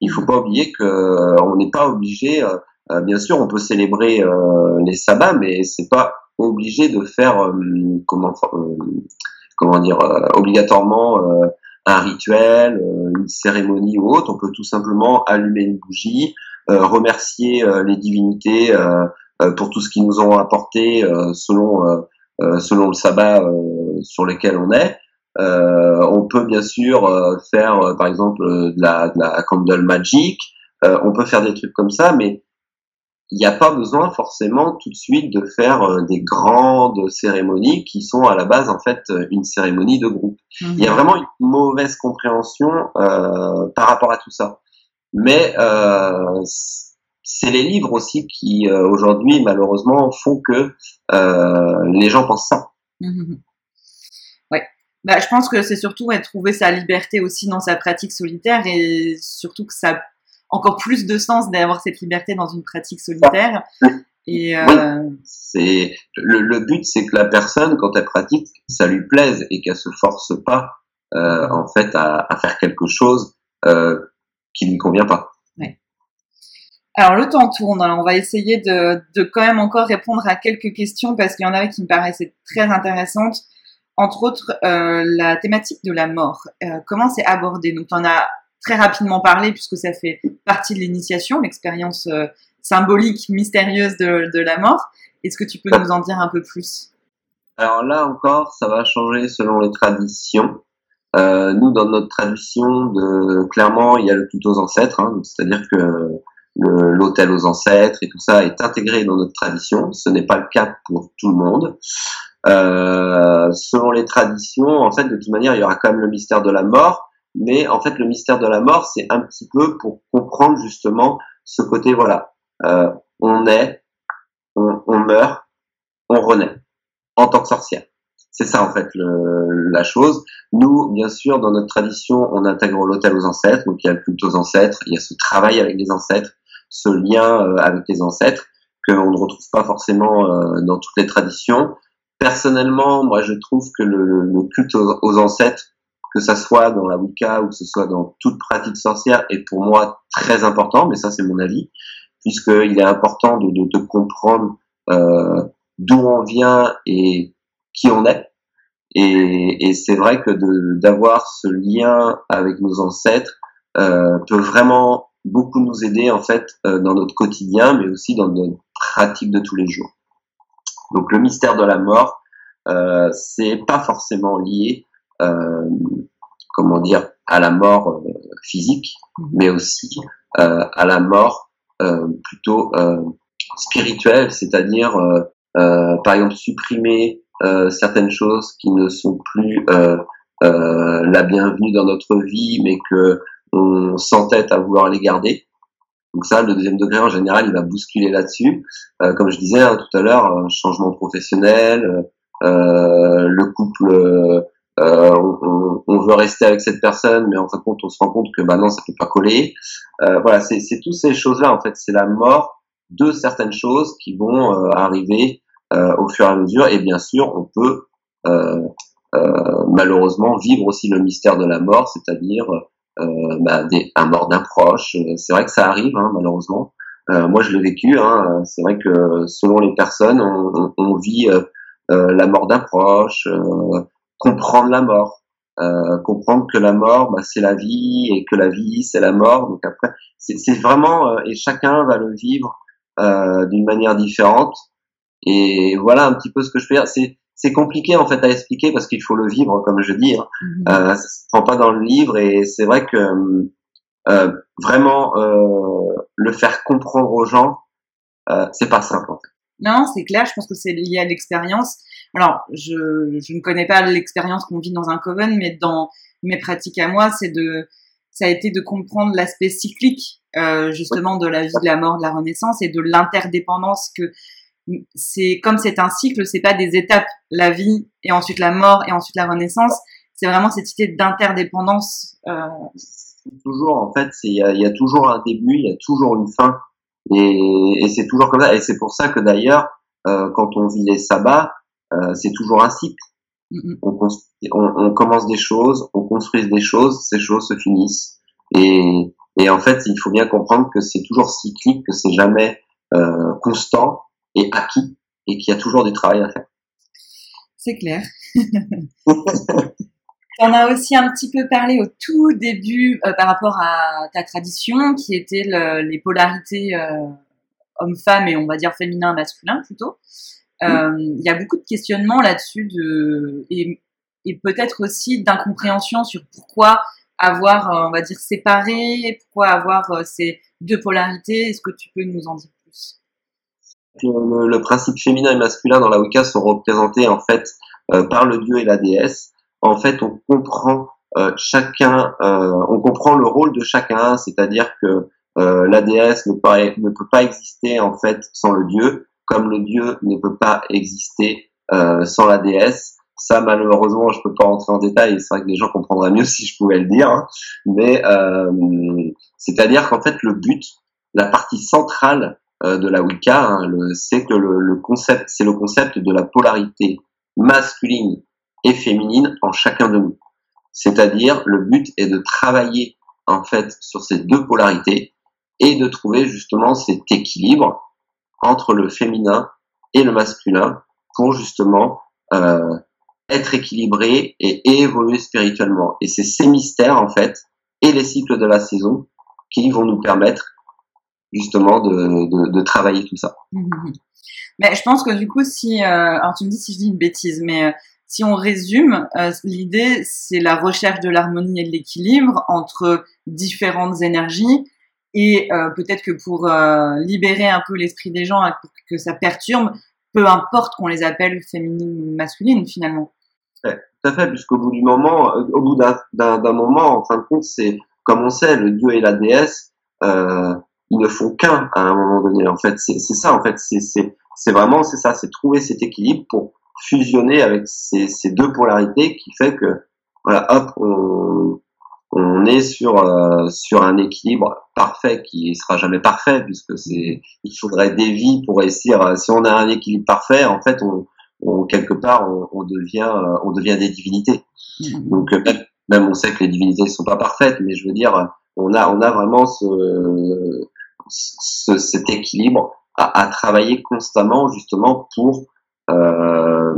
Il faut pas oublier que euh, on n'est pas obligé. Euh, euh, bien sûr, on peut célébrer euh, les sabbats, mais c'est pas obligé de faire euh, comment comment dire obligatoirement un rituel, une cérémonie ou autre. On peut tout simplement allumer une bougie, remercier les divinités pour tout ce qu'ils nous ont apporté selon selon le sabbat sur lequel on est. Euh, on peut bien sûr faire, par exemple, de la, de la candle magic. Euh, on peut faire des trucs comme ça, mais il n'y a pas besoin forcément tout de suite de faire euh, des grandes cérémonies qui sont à la base en fait une cérémonie de groupe. Mmh. Il y a vraiment une mauvaise compréhension euh, par rapport à tout ça. Mais euh, c'est les livres aussi qui euh, aujourd'hui malheureusement font que euh, les gens pensent ça. Mmh. Ouais. Bah, je pense que c'est surtout ouais, trouver sa liberté aussi dans sa pratique solitaire et surtout que ça encore plus de sens d'avoir cette liberté dans une pratique solitaire. Et euh... oui, c'est le, le, but, c'est que la personne, quand elle pratique, ça lui plaise et qu'elle se force pas, euh, en fait, à, à, faire quelque chose euh, qui ne lui convient pas. Alors le temps tourne, alors on va essayer de, de quand même encore répondre à quelques questions parce qu'il y en avait qui me paraissaient très intéressantes. Entre autres, euh, la thématique de la mort. Euh, comment c'est abordé? Donc, on a très rapidement parlé puisque ça fait partie de l'initiation, l'expérience euh, symbolique, mystérieuse de, de la mort. Est-ce que tu peux nous en dire un peu plus? Alors là encore, ça va changer selon les traditions. Euh, nous, dans notre tradition, de, clairement, il y a le culte aux ancêtres, hein, c'est-à-dire que l'hôtel aux ancêtres et tout ça est intégré dans notre tradition. Ce n'est pas le cas pour tout le monde. Euh, selon les traditions, en fait, de toute manière, il y aura quand même le mystère de la mort, mais en fait, le mystère de la mort, c'est un petit peu pour comprendre justement ce côté, voilà, euh, on est, on, on, meurt, on renaît en tant que sorcière. C'est ça en fait le, la chose. Nous, bien sûr, dans notre tradition, on intègre l'hôtel aux ancêtres, donc il y a le culte aux ancêtres, il y a ce travail avec les ancêtres, ce lien euh, avec les ancêtres que on ne retrouve pas forcément euh, dans toutes les traditions. Personnellement, moi, je trouve que le, le culte aux, ancêtres, que ça soit dans la Wicca ou que ce soit dans toute pratique sorcière, est pour moi très important, mais ça, c'est mon avis, puisqu'il est important de, de, de comprendre euh, d'où on vient et qui on est. Et, et c'est vrai que d'avoir ce lien avec nos ancêtres euh, peut vraiment beaucoup nous aider en fait euh, dans notre quotidien, mais aussi dans notre pratique de tous les jours. Donc le mystère de la mort, euh, c'est pas forcément lié, euh, comment dire, à la mort euh, physique, mais aussi à la mort plutôt spirituelle, c'est-à-dire par exemple supprimer certaines choses qui ne sont plus la bienvenue dans notre vie, mais que on s'entête à vouloir les garder. Donc ça, le deuxième degré en général, il va bousculer là-dessus. Euh, comme je disais hein, tout à l'heure, changement professionnel, euh, le couple, euh, on, veut rester avec cette personne, mais en fin de compte, on se rend compte que bah non, ça peut pas coller. voilà, c'est toutes ces choses-là. En fait, c'est la mort de certaines choses qui vont arriver au fur et à mesure. Et bien sûr, on peut malheureusement vivre aussi le mystère de la mort, c'est-à-dire bah, des, un mort d'un proche. Euh, c'est vrai que ça arrive, hein, malheureusement. Euh, moi, je l'ai vécu. Hein, c'est vrai que selon les personnes, on, on, vit la mort d'un proche, comprendre la mort. Euh, comprendre que la mort, bah, c'est la vie et que la vie, c'est la mort. Donc après, c'est vraiment euh, et chacun va le vivre euh, d'une manière différente. Et voilà un petit peu ce que je peux dire. C'est c'est compliqué en fait à expliquer parce qu'il faut le vivre, comme je dis. Hein. Mhm. Euh, ça se prend pas dans le livre et c'est vrai que euh, vraiment euh, le faire comprendre aux gens, euh, c'est pas simple. En fait. Non, c'est clair. Je pense que c'est lié à l'expérience. Alors, je, je ne connais pas l'expérience qu'on vit dans un coven, mais dans mes pratiques à moi, c'est de ça a été de comprendre l'aspect cyclique euh, justement de la vie, de la mort, de la renaissance et de l'interdépendance que c'est comme c'est un cycle, c'est pas des étapes, la vie et ensuite la mort et ensuite la renaissance. C'est vraiment cette idée d'interdépendance. Euh... Toujours, en fait, il y a, y a, toujours un début, il y a toujours une fin, et, et c'est toujours comme ça. Et c'est pour ça que d'ailleurs, euh, quand on vit les sabbats, euh, c'est toujours un cycle. on, on, on, commence des choses, on construit des choses, ces choses se finissent. Et, et en fait, il faut bien comprendre que c'est toujours cyclique, que c'est jamais euh, constant, et acquis et qu'il y a toujours du travail à faire. C'est clair. [laughs] On a aussi un petit peu parlé au tout début euh, par rapport à ta tradition, qui était le, les polarités euh, homme-femme et on va dire féminin-masculin plutôt. Euh, il y a beaucoup de questionnements là-dessus de, et, et peut-être aussi d'incompréhension sur pourquoi avoir, euh, on va dire, séparé, pourquoi avoir ces deux polarités. Est-ce que tu peux nous en dire le, principe féminin et masculin dans la Wicca sont représentés en fait euh, par le dieu et la déesse. En fait, on comprend euh, chacun, euh, on comprend le rôle de chacun, c'est-à-dire que la déesse ne, peut pas exister en fait sans le dieu, comme le dieu ne peut pas exister sans la déesse. Ça, malheureusement, je peux pas rentrer en détail. C'est vrai que les gens comprendraient mieux [laughs] si je pouvais le dire, hein. mais c'est-à-dire qu'en fait, le but, la partie centrale de la Wicca, hein, c'est que le, le concept, c'est le concept de la polarité masculine et féminine en chacun de nous. C'est-à-dire, le but est de travailler en fait sur ces deux polarités et de trouver justement cet équilibre entre le féminin et le masculin pour justement euh, être équilibré et évoluer spirituellement. Et c'est ces mystères en fait et les cycles de la saison qui vont nous permettre justement de, de, de travailler tout ça. Mais je pense que du coup, si, euh, alors tu me dis si je dis une bêtise, mais euh, si on résume, euh, l'idée c'est la recherche de l'harmonie et de l'équilibre entre différentes énergies et euh, peut-être que pour euh, libérer un peu l'esprit des gens, pour que ça perturbe, peu importe qu'on les appelle féminines ou masculines finalement. Ouais, tout à fait, puisqu'au bout du moment, au bout d'un moment, en fin de compte, c'est comme on sait, le dieu et la déesse, euh, ils ne font qu'un à un moment donné. En fait, c'est ça. En fait, c'est vraiment c'est ça, c'est trouver cet équilibre pour fusionner avec ces, ces, deux polarités qui fait que voilà, hop, on, on est sur euh, sur un équilibre parfait qui sera jamais parfait puisque c'est il faudrait des vies pour réussir. Si on a un équilibre parfait, en fait, on, on quelque part on, on devient euh, on devient des divinités. Mmh. Donc euh, même, même on sait que les divinités ne sont pas parfaites, mais je veux dire, on a on a vraiment ce, ce cet équilibre à, à, travailler constamment justement pour euh,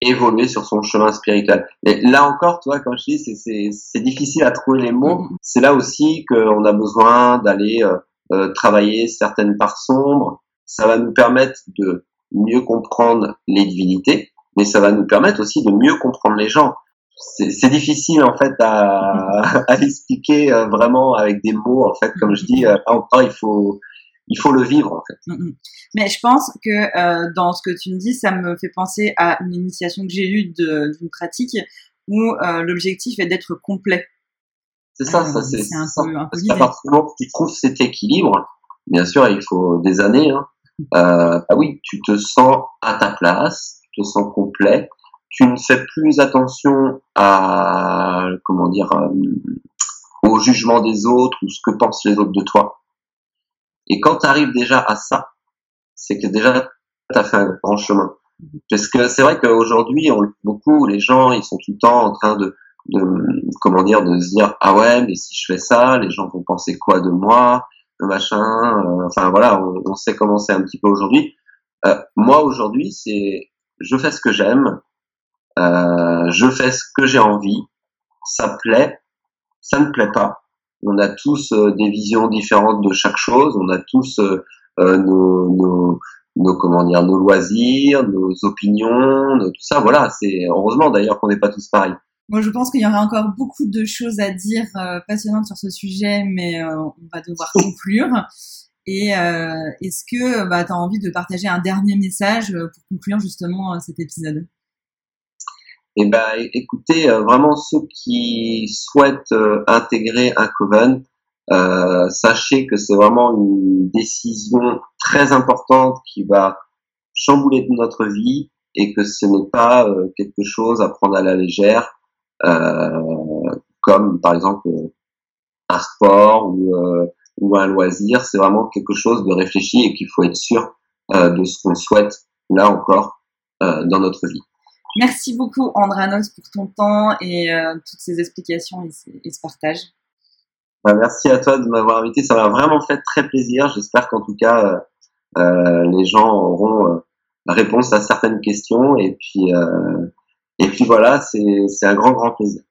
évoluer sur son chemin spirituel. Mais là encore, toi, comme je dis, c'est difficile à trouver les mots. Mm-hmm. C'est là aussi qu'on a besoin d'aller euh, euh, travailler certaines parts sombres. Ça va nous permettre de mieux comprendre les divinités, mais ça va nous permettre aussi de mieux comprendre les gens. C'est difficile en fait à, [laughs] à expliquer euh, vraiment avec des mots. En fait, comme je dis, euh, il faut il faut le vivre en fait. Mais je pense que euh, dans ce que tu me dis, ça me fait penser à une initiation que j'ai eue d'une pratique où euh, l'objectif est d'être complet. C'est ça, ça c'est un peu, un peu qu'à partir du moment où tu trouves cet équilibre, bien sûr, il faut des années. Hein, bah oui, tu te sens à ta place, tu te sens complet. Tu ne fais plus attention à comment dire euh, au jugement des autres ou ce que pensent les autres de toi et quand tu arrives déjà à ça, c'est que déjà tu as fait un grand chemin. Parce que c'est vrai qu'aujourd'hui, beaucoup, les gens, ils sont tout le temps en train de, comment dire, de se dire, ah ouais, mais si je fais ça, les gens vont penser quoi de moi, machin, euh, enfin voilà, on, on, sait comment c'est un petit peu aujourd'hui. Euh, moi, aujourd'hui, c'est, je fais ce que j'aime, euh, je fais ce que j'ai envie, ça plaît, ça ne plaît pas, on a tous euh, des visions différentes de chaque chose, on a tous euh, nos, nos, nos, loisirs, nos opinions, tout ça. Voilà, c'est heureusement d'ailleurs qu'on n'est pas tous pareils. Moi, je pense qu'il y aurait encore beaucoup de choses à dire passionnantes sur ce sujet, mais on va devoir conclure. Et est-ce que bah, tu as envie de partager un dernier message pour conclure justement cet épisode? Eh ben, écoutez, euh, vraiment ceux qui souhaitent euh, intégrer un coven, euh, sachez que c'est vraiment une décision très importante qui va chambouler notre vie et que ce n'est pas quelque chose à prendre à la légère, comme par exemple un sport ou, ou un loisir. C'est vraiment quelque chose de réfléchi et qu'il faut être sûr de ce qu'on souhaite là encore dans notre vie. Merci beaucoup Andranos pour ton temps et euh, toutes ces explications et, ce partage. Bah, merci à toi de m'avoir invité, ça m'a vraiment fait très plaisir. J'espère qu'en tout cas euh, euh les gens auront euh, réponse à certaines questions et puis euh, et puis voilà, c'est un grand grand plaisir.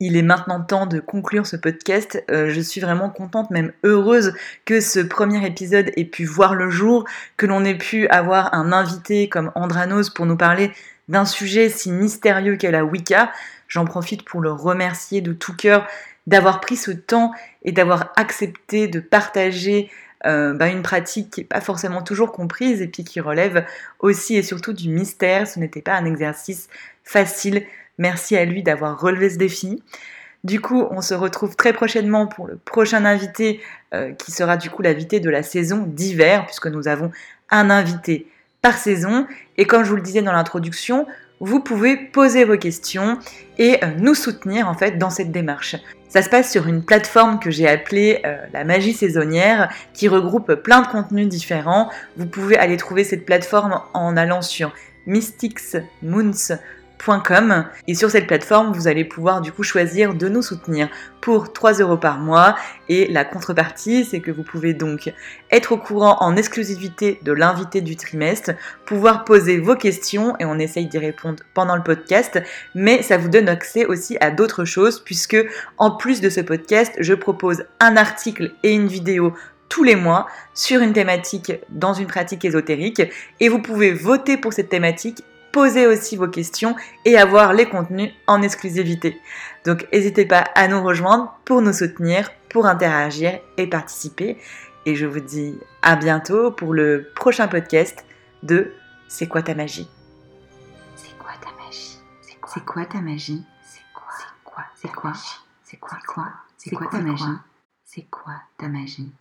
Il est maintenant temps de conclure ce podcast. Euh, je suis vraiment contente, même heureuse que ce premier épisode ait pu voir le jour, que l'on ait pu avoir un invité comme Andranos pour nous parler d'un sujet si mystérieux qu'est la Wicca. J'en profite pour le remercier de tout cœur d'avoir pris ce temps et d'avoir accepté de partager euh, bah, une pratique qui n'est pas forcément toujours comprise et puis qui relève aussi et surtout du mystère. Ce n'était pas un exercice facile. Merci à lui d'avoir relevé ce défi. Du coup, on se retrouve très prochainement pour le prochain invité euh, qui sera du coup l'invité de la saison d'hiver puisque nous avons un invité par saison. Et comme je vous le disais dans l'introduction, vous pouvez poser vos questions et euh, nous soutenir en fait dans cette démarche. Ça se passe sur une plateforme que j'ai appelée euh, la magie saisonnière qui regroupe plein de contenus différents. Vous pouvez aller trouver cette plateforme en allant sur mysticsmoons.com et sur cette plateforme, vous allez pouvoir du coup choisir de nous soutenir pour 3 euros par mois. Et la contrepartie, c'est que vous pouvez donc être au courant en exclusivité de l'invité du trimestre, pouvoir poser vos questions et on essaye d'y répondre pendant le podcast. Mais ça vous donne accès aussi à d'autres choses puisque en plus de ce podcast, je propose un article et une vidéo tous les mois sur une thématique dans une pratique ésotérique et vous pouvez voter pour cette thématique poser aussi vos questions et avoir les contenus en exclusivité. Donc n'hésitez pas à nous rejoindre pour nous soutenir, pour interagir et participer. Et je vous dis à bientôt pour le prochain podcast de C'est quoi ta magie C'est quoi ta magie C'est quoi, ta magie C'est quoi quoi C'est quoi C'est quoi C'est quoi C'est quoi ta magie C'est quoi ta magie